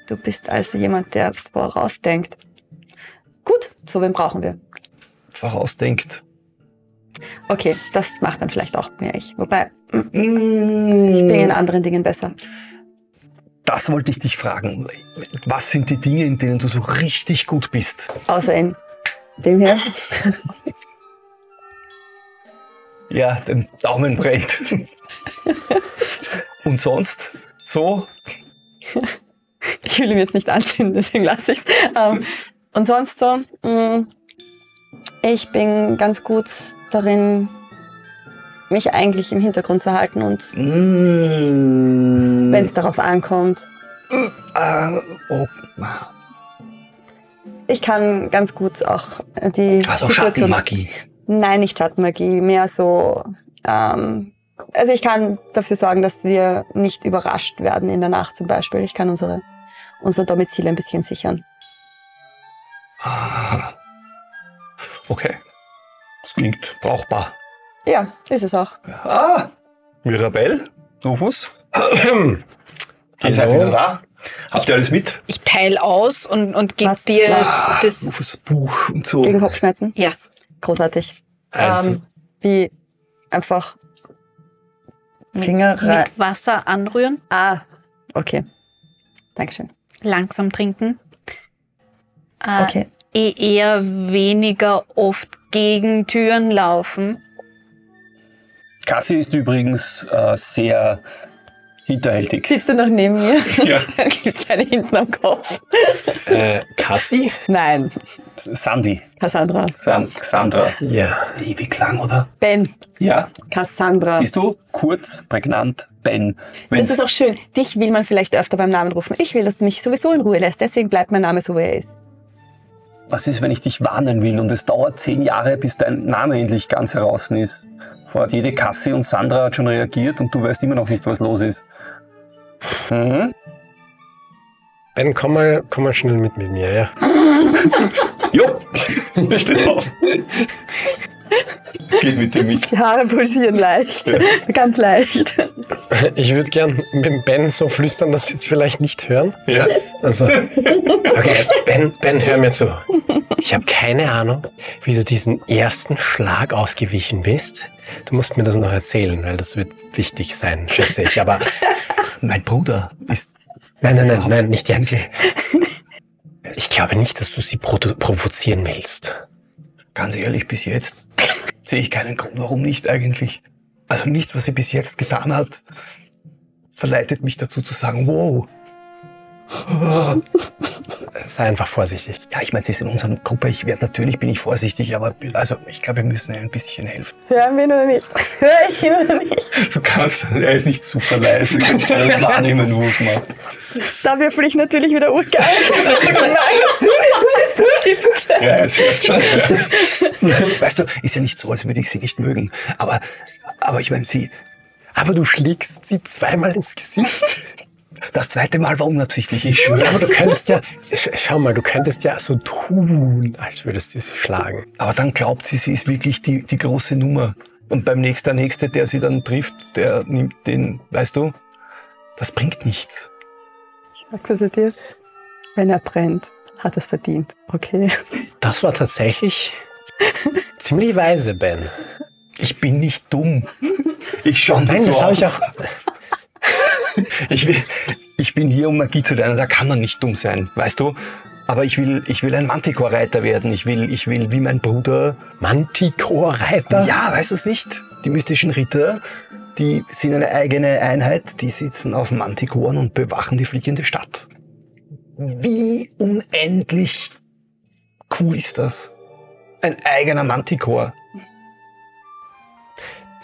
du bist also jemand, der vorausdenkt. Gut, so wen brauchen wir. Vorausdenkt. Okay, das macht dann vielleicht auch mehr ich. Wobei, hm, ich Ich bin in anderen Dingen besser. Das wollte ich dich fragen. Was sind die Dinge, in denen du so richtig gut bist? Außer in dem hier. Ja, den Daumen brennt. Und sonst? So? Ich will ihn jetzt nicht anziehen, deswegen lasse ich es. Ähm, und sonst so, mh, ich bin ganz gut darin, mich eigentlich im Hintergrund zu halten und Mm. wenn es darauf ankommt, Äh, oh, ich kann ganz gut auch die also Situation Schattenmagie. Nein, nicht Schattenmagie, mehr so. Ähm, also ich kann dafür sorgen, dass wir nicht überrascht werden in der Nacht zum Beispiel. Ich kann unsere, unser Domizil ein bisschen sichern. Ah. Okay. Das klingt brauchbar. Ja, ist es auch. Ah, Mirabelle, Rufus, [clears throat] ihr seid wieder da. Habt ihr alles mit? Ich teile aus und, und gebe Was? dir Was? das. Rufus Buch und so. Gegen Kopfschmerzen. Ja, Großartig. Also, Ähm, wie einfach Finger rein. mit Wasser anrühren, Ah, okay. Dankeschön. langsam trinken. Äh, Okay. eh eher weniger oft gegen Türen laufen. Cassie ist übrigens äh, sehr hinterhältig. Sitzt du noch neben mir? [laughs] Ja. [laughs] Gibt eine hinten am Kopf. äh, Cassie? Nein, Sandy. Cassandra. San Sandra. Ja. Ewig lang, oder? Ben. Ja. Cassandra. Siehst du? Kurz, prägnant, Ben. Das Wenn's, ist auch schön. Dich will man vielleicht öfter beim Namen rufen. Ich will, dass du mich sowieso in Ruhe lässt. Deswegen bleibt mein Name so, wie er ist. Was ist, wenn ich dich warnen will und es dauert zehn Jahre, bis dein Name endlich ganz heraus ist? Hat jede Kasse und Sandra hat schon reagiert und du weißt immer noch nicht, was los ist. Hm? Ben, komm mal, komm mal schnell mit mit mir, ja? [laughs] Jo, er steht auf. Geht mit dir mit. Die Haare pulsieren leicht. Ganz leicht. Ich würde gern mit Ben so flüstern, dass Sie es vielleicht nicht hören. Ja. Also, okay, Ben, Ben, hör mir zu. Ich habe keine Ahnung, wie du diesen ersten Schlag ausgewichen bist. Du musst mir das noch erzählen, weil das wird wichtig sein, schätze ich. Aber Mein Bruder ist. nein, nein, nein, nein, nicht jetzt. Ich glaube nicht, dass du sie provo- provozieren willst. Ganz ehrlich, bis jetzt [laughs] sehe ich keinen Grund, warum nicht eigentlich. Also nichts, was sie bis jetzt getan hat, verleitet mich dazu zu sagen, wow. [laughs] Sei einfach vorsichtig. Ja, ich meine, sie ist in unserer Gruppe. Ich werde natürlich bin ich vorsichtig, aber also ich glaube, wir müssen ihr ein bisschen helfen. Hören wir oder nicht? [laughs] Hör ich ihn oder nicht? Du kannst, er ist nicht super leise. Du kannst schnell wahrnehmen, wo es macht. Da würfel ich natürlich wieder urgeil. [laughs] Ja, es ist schon. Ja. Weißt du, ist ja nicht so, als würde ich sie nicht mögen. Aber, aber ich meine, sie, Aber du schlägst sie zweimal ins Gesicht. Das zweite Mal war unabsichtlich, ich Ja, aber schwöre. du könntest ja, sch- schau mal, du könntest ja so tun, als würdest du sie schlagen. Aber dann glaubt sie, sie ist wirklich die, die große Nummer. Und beim nächsten, der Nächste, der sie dann trifft, der nimmt den, weißt du, das bringt nichts. Sagst du zu dir? Wenn er brennt, hat es verdient. Okay. Das war tatsächlich [laughs] ziemlich weise, Ben. Ich bin nicht dumm. Ich schau nicht Nein, so das habe ich auch. [laughs] Ich, will, ich bin hier, um Magie zu lernen. Da kann man nicht dumm sein, weißt du? Aber ich will, ich will ein Manticore-Reiter werden. Ich will, ich will wie mein Bruder. Manticore-Reiter? Ja, weißt du es nicht? Die mystischen Ritter, die sind eine eigene Einheit. Die sitzen auf Mantikoren und bewachen die fliegende Stadt. Wie unendlich cool ist das? Ein eigener Manticore.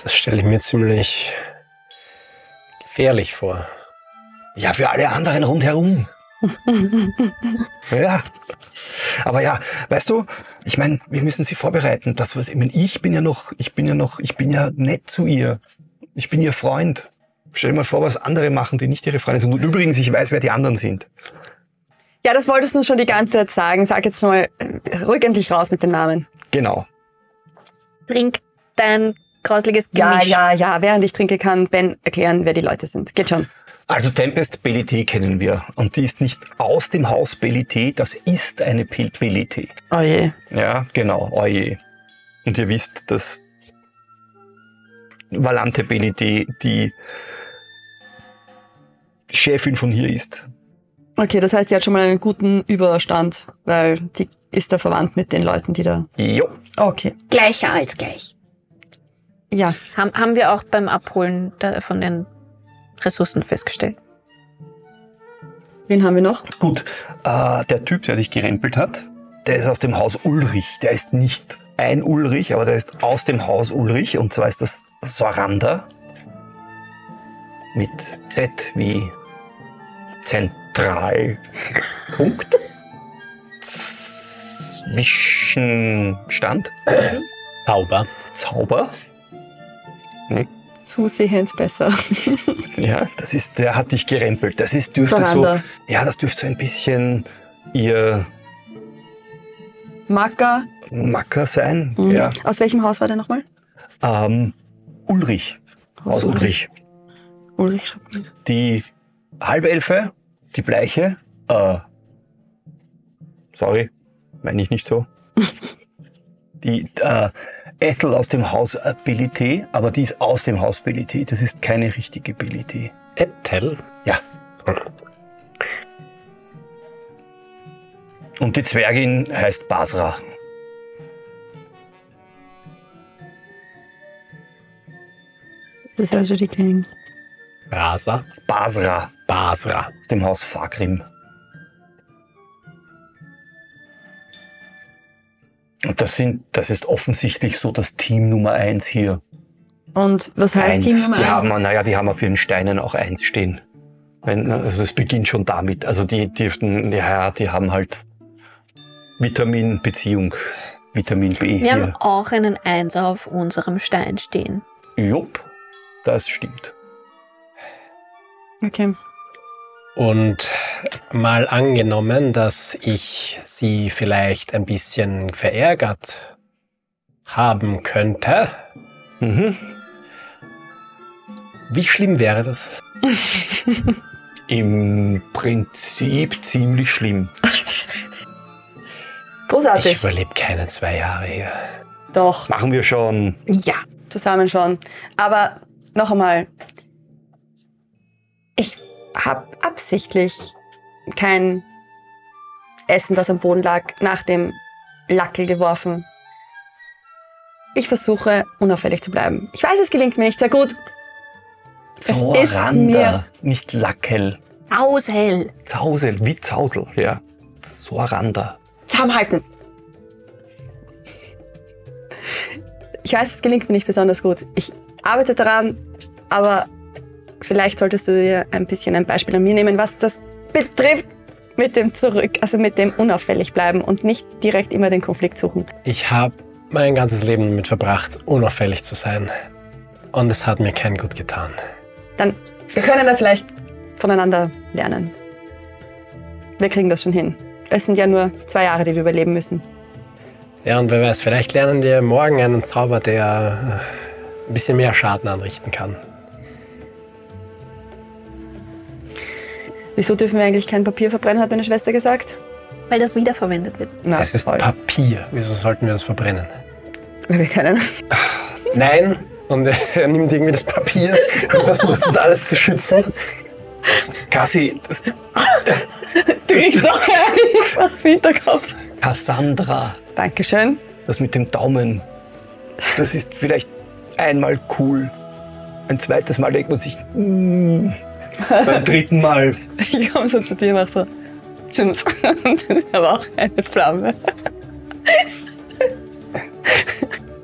Das stelle ich mir ziemlich gefährlich vor. Ja, für alle anderen rundherum. [laughs] ja. Aber ja, weißt du, ich meine, wir müssen sie vorbereiten. Das, was ich meine, ich bin ja noch, ich bin ja noch, ich bin ja nett zu ihr. Ich bin ihr Freund. Stell dir mal vor, was andere machen, die nicht ihre Freunde sind. Und übrigens, ich weiß, wer die anderen sind. Ja, das wolltest du uns schon die ganze Zeit sagen. Sag jetzt schon mal äh, ruhig endlich raus mit den Namen. Genau. Trink dein grausliges Ja, Gemisch. ja, ja. Während ich trinke, kann Ben erklären, wer die Leute sind. Geht schon. Also Tempest Belité kennen wir. Und die ist nicht aus dem Haus Belité, das ist eine Pilt Belité. Oh je. Ja, genau, oje. Und ihr wisst, dass Valante Belité die Chefin von hier ist. Okay, das heißt, die hat schon mal einen guten Überstand, weil die ist da verwandt mit den Leuten, die da. Jo. Okay. Gleicher als gleich. Ja. Haben, haben wir auch beim Abholen von den Ressourcen festgestellt. Wen haben wir noch? Gut, äh, der Typ, der dich gerempelt hat, der ist aus dem Haus Ulrich. Der ist nicht ein Ulrich, aber der ist aus dem Haus Ulrich. Und zwar ist das Soranda. Mit Z wie Zentralpunkt. [laughs] Zwischenstand. Zauber. Zauber. Zusehends besser. [laughs] Ja, das ist, der hat dich gerempelt. Das ist, dürfte so, Soranda. ja, das dürfte so ein bisschen ihr Macker. Macker sein. Mhm. Ja. Aus welchem Haus war der nochmal? Ähm, Ulrich. Aus Ulrich. Ulrich schreibt man. Die Halbelfe, die Bleiche, äh, sorry, meine ich nicht so. [laughs] die äh, Ethel aus dem Haus äh, Belité, aber die ist aus dem Haus Belité. Das ist keine richtige Belité. Ethel. Ja. Und die Zwergin heißt Basra. Das ist also die Gang. Rasa. Basra Basra. aus dem Haus Fagrim. Und das sind, das ist offensichtlich so das Team Nummer eins hier. Und was heißt eins. Team Nummer die eins? haben, naja, die haben auf ihren Steinen auch eins stehen. Wenn, also es beginnt schon damit. Also die dürften, ja, die haben halt Vitamin-Beziehung. Vitamin B Wir haben hier. auch einen Einser auf unserem Stein stehen. Jupp, das stimmt. Okay. Und mal angenommen, dass ich sie vielleicht ein bisschen verärgert haben könnte. Mhm. Wie schlimm wäre das? [laughs] Im Prinzip ziemlich schlimm. Großartig. Ich überlebe keine zwei Jahre hier. Doch, Machen wir schon. ja, zusammen schon. Aber noch einmal, ich habe absichtlich kein Essen, das am Boden lag, nach dem Lackel geworfen. Ich versuche, unauffällig zu bleiben. Ich weiß, es gelingt mir nicht sehr gut. Zoranda, nicht Lackel. Aushell. Zausel, wie Zausel, ja. Soranda. Zusammenhalten! Ich weiß, es gelingt mir nicht besonders gut. Ich arbeite daran, aber vielleicht solltest du dir ein bisschen ein Beispiel an mir nehmen, was das betrifft mit dem Zurück, also mit dem unauffällig bleiben und nicht direkt immer den Konflikt suchen. Ich habe mein ganzes Leben damit verbracht, unauffällig zu sein. Und es hat mir kein gut getan. Dann, wir können da vielleicht voneinander lernen. Wir kriegen das schon hin. Es sind ja nur zwei Jahre, die wir überleben müssen. Ja, und wer weiß, vielleicht lernen wir morgen einen Zauber, der äh, ein bisschen mehr Schaden anrichten kann. Wieso dürfen wir eigentlich kein Papier verbrennen, hat meine Schwester gesagt. Weil das wiederverwendet wird. Na, es ist toll. Papier. Wieso sollten wir das verbrennen? Weil wir können. Nein. Und [laughs] er nimmt irgendwie das Papier und versucht das alles zu schützen. Cassie, das, Du kriegst noch einen auf den Hinterkopf. Cassandra, Dankeschön. das mit dem Daumen, das ist vielleicht einmal cool. Ein zweites Mal denkt man sich, mm, beim dritten Mal, [laughs] Ich komme so zu dir und mach so. Dann [laughs] aber auch eine Flamme.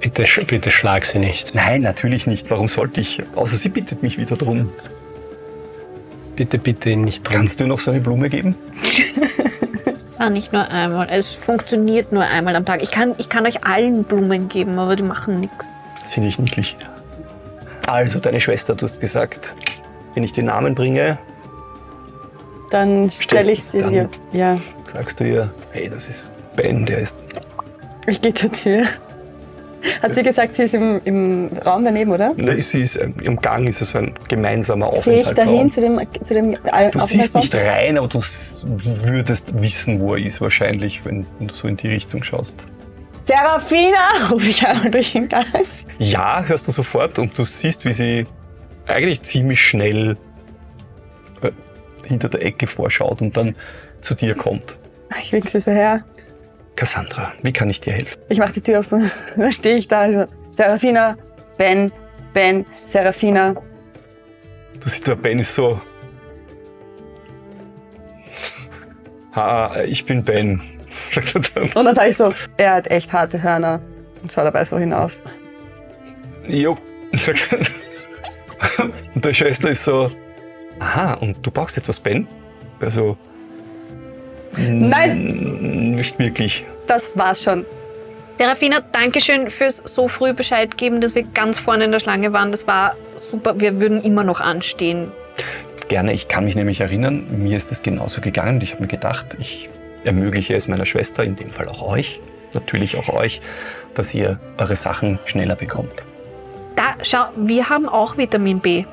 Bitte, bitte schlag sie nicht. nein, natürlich nicht. Warum sollte ich? Außer sie bittet mich wieder drum. Bitte, bitte nicht drum. Kannst du noch so eine Blume geben? [laughs] Ah, nicht nur einmal. Es funktioniert nur einmal am Tag. Ich kann, ich kann euch allen Blumen geben, aber die machen nichts. Das finde ich niedlich. Also, deine Schwester, du hast gesagt, wenn ich den Namen bringe, Dann stelle ich sie dir. Ja, sagst du ihr, hey, das ist Ben, der ist. ich gehe zur Tür. Hat sie gesagt, sie ist im, im Raum daneben, oder? Ne, sie ist, ähm, Im Gang ist es so ein gemeinsamer Sehe ich dahin Aufenthaltsraum. zu dem, zu dem äh, Du siehst Aufenthaltsraum? nicht rein, aber du würdest wissen, wo er ist, wahrscheinlich, wenn du so in die Richtung schaust. Serafina! rufe [laughs] ich einmal durch den Gang. Ja, hörst du sofort und du siehst, wie sie eigentlich ziemlich schnell äh, hinter der Ecke vorschaut und dann zu dir kommt. Ich winke sie so her. Cassandra, wie kann ich dir helfen? Ich mache die Tür auf und da stehe ich da. Also, Serafina, Ben, Ben, Serafina. Du siehst, der Ben ist so. [laughs] Ha, ich bin Ben, [laughs] sagt er dann. Und dann sage ich so, er hat echt harte Hörner. Und schau dabei so hinauf. Jo, [laughs] sagt er. [laughs] Und der Schwester ist so. Aha, und du brauchst etwas, Ben? Also. Nein. Nicht wirklich. Das war's schon. Serafina, Dankeschön fürs so früh Bescheid geben, dass wir ganz vorne in der Schlange waren. Das war super. Wir würden immer noch anstehen. Gerne, ich kann mich nämlich erinnern, mir ist es genauso gegangen und ich habe mir gedacht, ich ermögliche es meiner Schwester, in dem Fall auch euch, natürlich auch euch, dass ihr eure Sachen schneller bekommt. Da, schau, wir haben auch Vitamin B.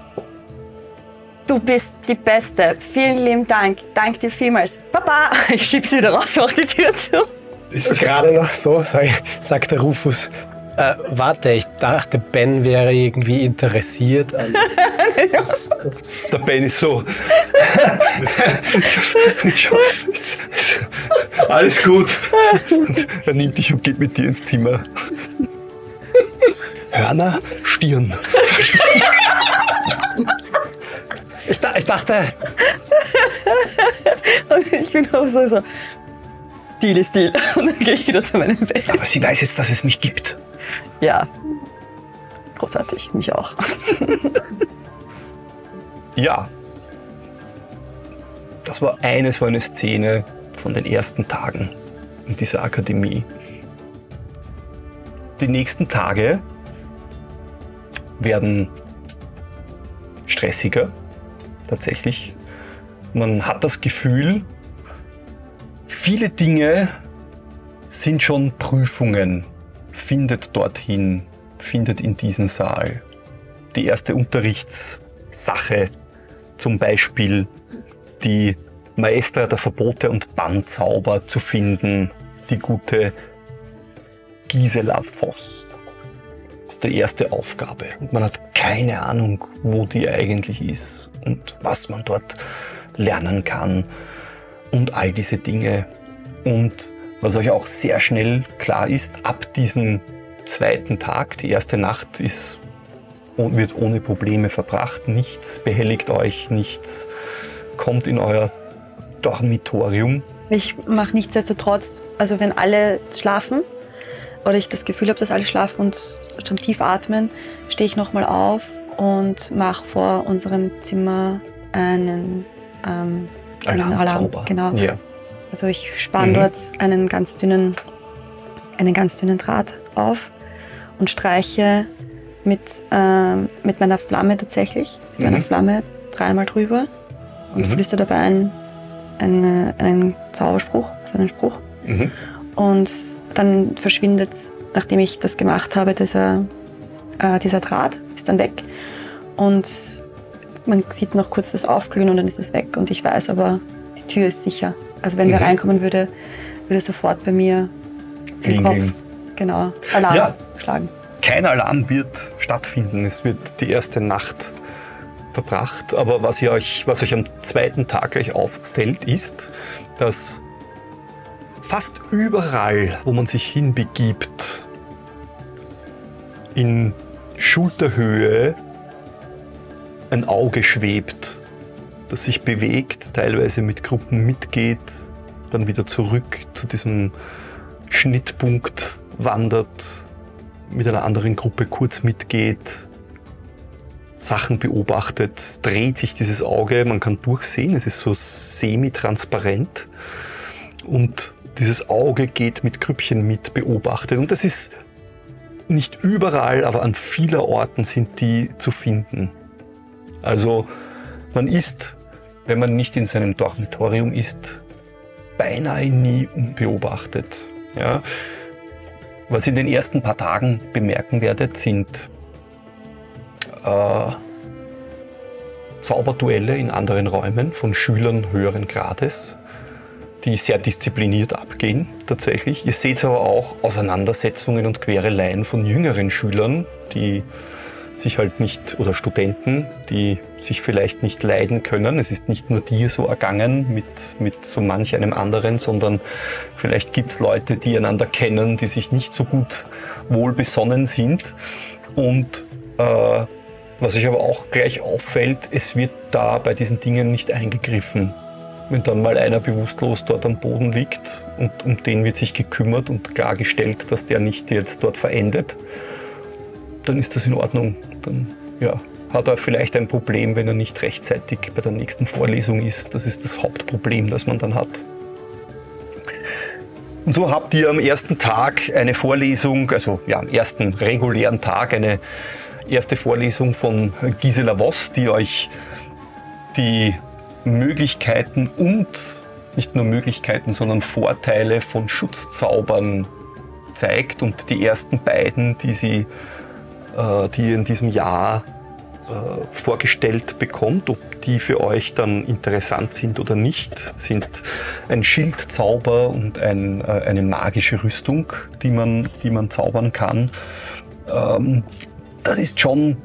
Du bist die Beste. Vielen lieben Dank. Dank dir vielmals. Papa! [laughs] Ich schieb sie wieder raus, mach die Tür zu. Ist gerade noch so, sag, sagt der Rufus. Äh, warte, ich dachte, Ben wäre irgendwie interessiert. [laughs] Der Ben ist so. [laughs] Alles gut. Er nimmt dich und geht mit dir ins Zimmer. Hörner, Stirn. [laughs] Ich, da, ich dachte, Und ich bin auch so, so. Deal ist Deal. [laughs] Und dann gehe ich wieder zu meinem Bett. Aber sie weiß jetzt, dass es mich gibt. Ja. Großartig. Mich auch. [laughs] Ja. Das war eine so eine Szene von den ersten Tagen in dieser Akademie. Die nächsten Tage werden stressiger, tatsächlich. Man hat das Gefühl, viele Dinge sind schon Prüfungen. Findet dorthin, findet in diesen Saal. Die erste Unterrichtssache, zum Beispiel die Meister der Verbote und Bannzauber zu finden, die gute Gisela Voss. Ist die erste Aufgabe. Und man hat keine Ahnung, wo die eigentlich ist und was man dort lernen kann und all diese Dinge. Und was euch auch sehr schnell klar ist, ab diesem zweiten Tag, die erste Nacht ist, wird ohne Probleme verbracht, nichts behelligt euch, nichts kommt in euer Dormitorium. Ich mache nichtsdestotrotz, also wenn alle schlafen oder ich das Gefühl habe, dass alle schlafen und schon tief atmen, stehe ich nochmal auf und mache vor unserem Zimmer einen, ähm, Alarm. Alarmzauber. Genau. Ja. Also ich spanne Mhm. dort einen ganz dünnen, einen ganz dünnen Draht auf und streiche mit, ähm, mit meiner Flamme tatsächlich, mit meiner Mhm. Flamme dreimal drüber und Mhm. flüstere dabei einen, einen, einen Zauberspruch, so einen Spruch. Und dann verschwindet, nachdem ich das gemacht habe, dieser, äh, dieser Draht, ist dann weg. Und man sieht noch kurz das Aufglühen und dann ist es weg. Und ich weiß aber, die Tür ist sicher. Also wenn wer Mhm. reinkommen würde, würde sofort bei mir den. Kopf, genau, Alarm Ja. schlagen. Kein Alarm wird stattfinden. Es wird die erste Nacht verbracht. Aber was, ihr euch, was euch am zweiten Tag gleich auffällt, ist, dass fast überall, wo man sich hinbegibt, in Schulterhöhe ein Auge schwebt, das sich bewegt, teilweise mit Gruppen mitgeht, dann wieder zurück zu diesem Schnittpunkt wandert, mit einer anderen Gruppe kurz mitgeht, Sachen beobachtet, dreht sich dieses Auge, man kann durchsehen, es ist so semi-transparent und dieses Auge geht mit Grüppchen mit beobachtet und das ist nicht überall, aber an vieler Orten sind die zu finden. Also man ist, wenn man nicht in seinem Dormitorium ist, beinahe nie unbeobachtet. Ja? Was in den ersten paar Tagen bemerken werdet, sind äh, Zauberduelle in anderen Räumen von Schülern höheren Grades, die sehr diszipliniert abgehen tatsächlich. Ihr seht aber auch Auseinandersetzungen und Quereleien von jüngeren Schülern, die sich halt nicht, oder Studenten, die sich vielleicht nicht leiden können. Es ist nicht nur dir so ergangen mit, mit so manch einem anderen, sondern vielleicht gibt es Leute, die einander kennen, die sich nicht so gut wohlbesonnen sind. Und äh, was sich aber auch gleich auffällt, es wird da bei diesen Dingen nicht eingegriffen. Wenn dann mal einer bewusstlos dort am Boden liegt und um den wird sich gekümmert und klargestellt, dass der nicht jetzt dort verendet, dann ist das in Ordnung. Dann ja, hat er vielleicht ein Problem, wenn er nicht rechtzeitig bei der nächsten Vorlesung ist. Das ist das Hauptproblem, das man dann hat. Und so habt ihr am ersten Tag eine Vorlesung, also ja, am ersten regulären Tag eine erste Vorlesung von Gisela Voss, die euch die Möglichkeiten und nicht nur Möglichkeiten, sondern Vorteile von Schutzzaubern zeigt. Und die ersten beiden, die sie äh, die in diesem Jahr äh, vorgestellt bekommt, ob die für euch dann interessant sind oder nicht, sind ein Schildzauber und ein, äh, eine magische Rüstung, die man, die man zaubern kann. Ähm, das ist schon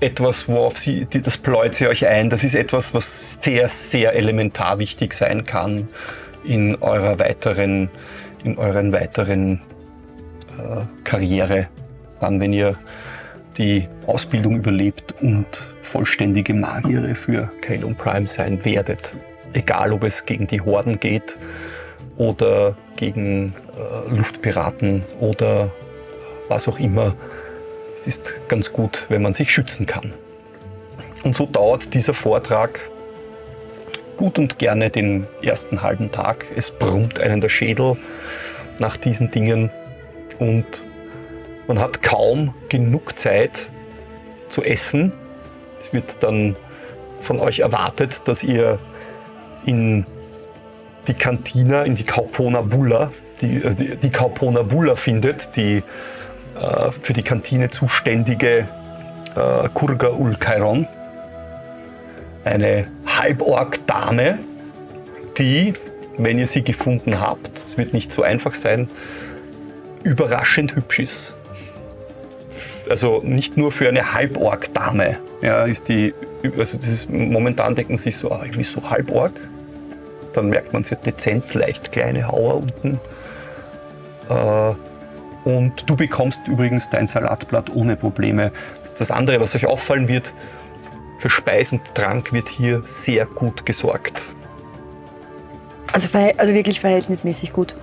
etwas, worauf sie, das pläut sie euch ein. Das ist etwas, was sehr, sehr elementar wichtig sein kann in eurer weiteren, in euren weiteren äh, Karriere, dann wenn ihr die Ausbildung überlebt und vollständige Magiere für Kalon Prime sein werdet. Egal, ob es gegen die Horden geht oder gegen äh, Luftpiraten oder was auch immer. Es ist ganz gut, wenn man sich schützen kann. Und so dauert dieser Vortrag gut und gerne den ersten halben Tag. Es brummt einen der Schädel nach diesen Dingen und man hat kaum genug Zeit zu essen. Es wird dann von euch erwartet, dass ihr in die Cantina, in die Kaupona Bulla, die, äh, die, die Kaupona Bulla findet, die äh, für die Kantine zuständige äh, Kurga Ulkairon, eine Halborg-Dame, die, wenn ihr sie gefunden habt, es wird nicht so einfach sein, überraschend hübsch ist. Also nicht nur für eine Halborg-Dame ja, ist die, also das ist, momentan denken sich so, ah, irgendwie so Halborg. Dann merkt man, sie hat dezent leicht kleine Hauer unten. Äh, und du bekommst übrigens dein Salatblatt ohne Probleme. Das das andere, was euch auffallen wird. Für Speis und Trank wird hier sehr gut gesorgt. Also, also wirklich verhältnismäßig gut.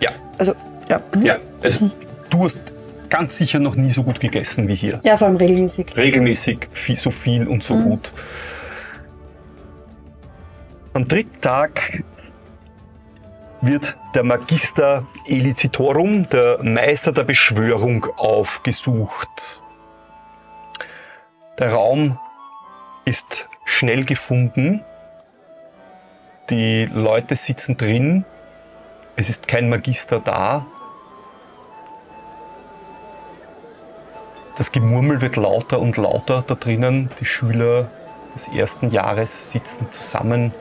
Ja, Also, ja. Mhm. ja. Also, du hast ganz sicher noch nie so gut gegessen wie hier. Ja, vor allem regelmäßig. regelmäßig viel, so viel und so gut. Am dritten Tag wird der Magister Elicitorum, der Meister der Beschwörung, aufgesucht. Der Raum ist schnell gefunden. Die Leute sitzen drin. Es ist kein Magister da. Das Gemurmel wird lauter und lauter da drinnen. Die Schüler des ersten Jahres sitzen zusammen,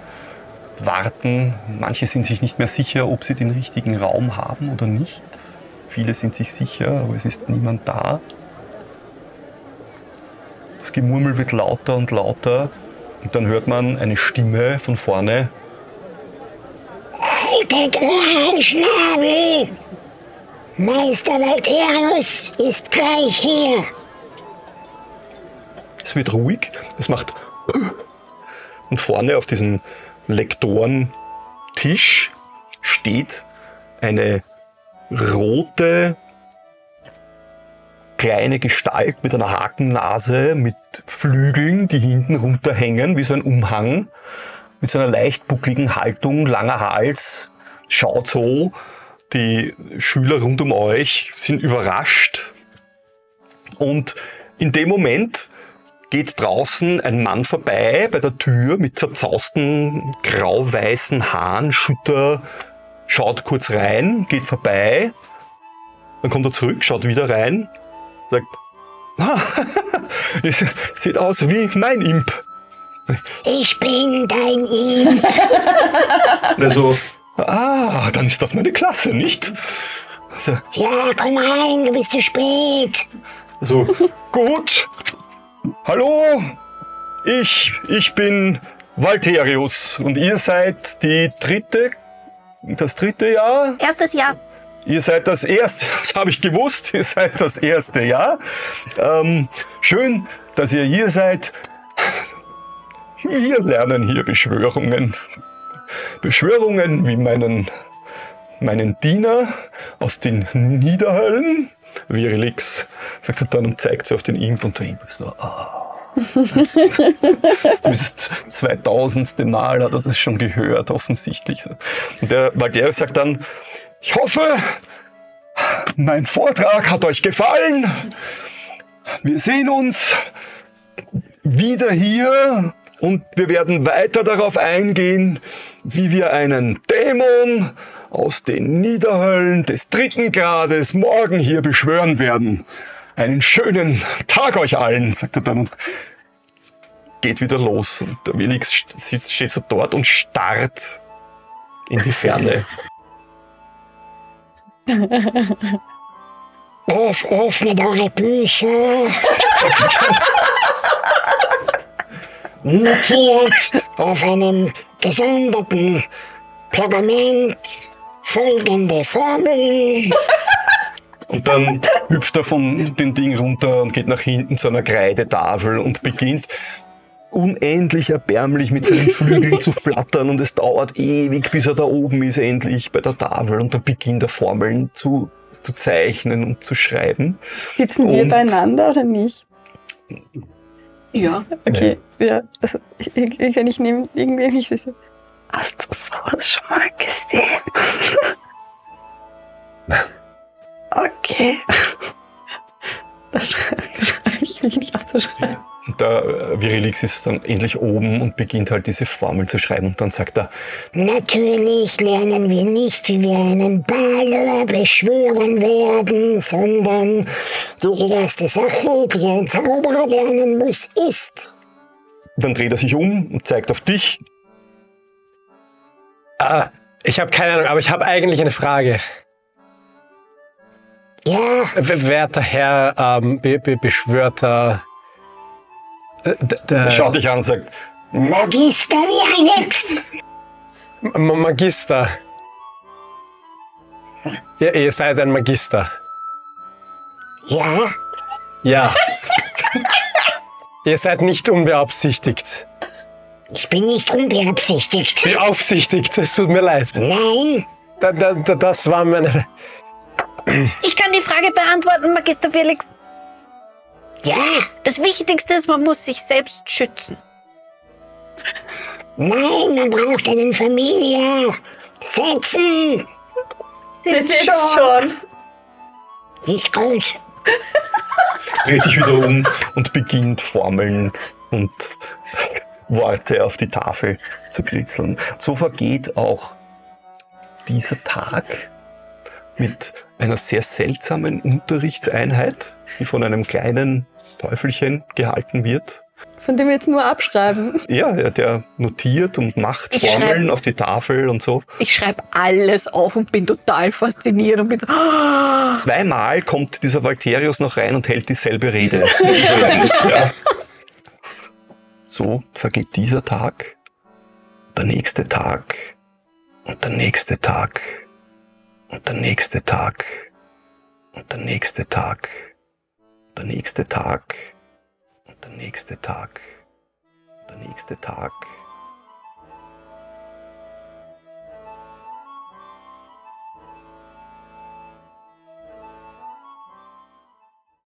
warten. Manche sind sich nicht mehr sicher, ob sie den richtigen Raum haben oder nicht. Viele sind sich sicher, aber es ist niemand da. Das Gemurmel wird lauter und lauter und dann hört man eine Stimme von vorne. Haltet euren Schnabel! Meister Valterius ist gleich hier. Es wird ruhig, es macht und vorne auf diesem Lektorentisch steht eine rote kleine Gestalt mit einer Hakennase, mit Flügeln, die hinten runterhängen, wie so ein Umhang, mit so einer leicht buckligen Haltung, langer Hals, schaut so. Die Schüler rund um euch sind überrascht. Und in dem Moment geht draußen ein Mann vorbei bei der Tür mit zerzausten grau-weißen Haaren, Schutter, schaut kurz rein, geht vorbei, dann kommt er zurück, schaut wieder rein, sagt, ah, [laughs] es sieht aus wie mein Imp. Ich bin dein Imp. [laughs] Also, ah, dann ist das meine Klasse, nicht? Also, Ja, komm rein, du bist zu spät. So, gut. Hallo, ich, ich bin Valterius und ihr seid die dritte, das dritte Jahr? Erstes Jahr. Ihr seid das erste, [laughs] das habe ich gewusst, ihr seid das erste Jahr. Ähm, schön, dass ihr hier seid. Wir lernen hier Beschwörungen. Beschwörungen wie meinen, meinen Diener aus den Niederhöllen. Virilix, sagt er dann und zeigt sie auf den Imp und der Imp ist so, ah. Das ist das 2000. Mal hat er das schon gehört, offensichtlich. Und der Valerius sagt dann, ich hoffe, mein Vortrag hat euch gefallen. Wir sehen uns wieder hier und wir werden weiter darauf eingehen, wie wir einen Dämon aus den Niederhöllen des dritten Grades morgen hier beschwören werden. Einen schönen Tag euch allen, sagt er dann und geht wieder los. Und der sitzt- steht so dort und starrt in die Ferne. Öff, öffnet eure Bücher. [laughs] Notiert auf einem gesonderten Pergament folgende Formel. Und dann hüpft er von dem Ding runter und geht nach hinten zu einer Kreidetafel und beginnt unendlich erbärmlich mit seinen Flügeln zu flattern und es dauert ewig, bis er da oben ist endlich bei der Tafel und dann beginnt er Formeln zu, zu zeichnen und zu schreiben. Sitzen wir beieinander oder nicht? Ja. Okay, ja. Also, ich, ich, ich, ich nehme irgendwie nicht sicher. Hast du sowas schon mal gesehen? [laughs] okay. [laughs] Da schreibe ich mich nicht aufzuschreiben. Und der äh, Virilix ist dann endlich oben und beginnt halt diese Formel zu schreiben. Und dann sagt er, Natürlich lernen wir nicht, wie wir einen Balor beschwören werden, sondern die erste Sache, die ein Zauberer lernen muss, ist. dann dreht er sich um und zeigt auf dich. Ah, ich habe keine Ahnung, aber ich habe eigentlich eine Frage. Ja, Werter Herr, ähm, be be beschwörter. Äh, Er schaut dich an und sagt, Magister wie ein Hex. M- Magister. Ihr, ihr seid ein Magister. Ja, Ja. [laughs] ihr seid nicht unbeabsichtigt. Ich bin nicht unbeabsichtigt. Beaufsichtigt, es tut mir leid. Nein, Da, da, da, das war meine. Ich kann die Frage beantworten, Magister Felix. ja, Das Wichtigste ist, man muss sich selbst schützen. nein, man braucht einen Familie. Setzen. Sitzt schon. Nicht gut. dreht sich wieder um und beginnt Formeln und Worte auf die Tafel zu kritzeln. So vergeht auch dieser Tag mit einer sehr seltsamen Unterrichtseinheit, die von einem kleinen Teufelchen gehalten wird. Von dem wir jetzt nur abschreiben. Ja, der notiert und macht Ich Formeln schreib- auf die Tafel und so. Ich schreibe alles auf und bin total fasziniert und bin so. "Ah." Zweimal kommt dieser Valterius noch rein und hält dieselbe Rede. [laughs] ja. So vergeht dieser Tag, der nächste Tag und der nächste Tag und der nächste Tag und der nächste Tag, der nächste Tag und der nächste Tag, der nächste Tag.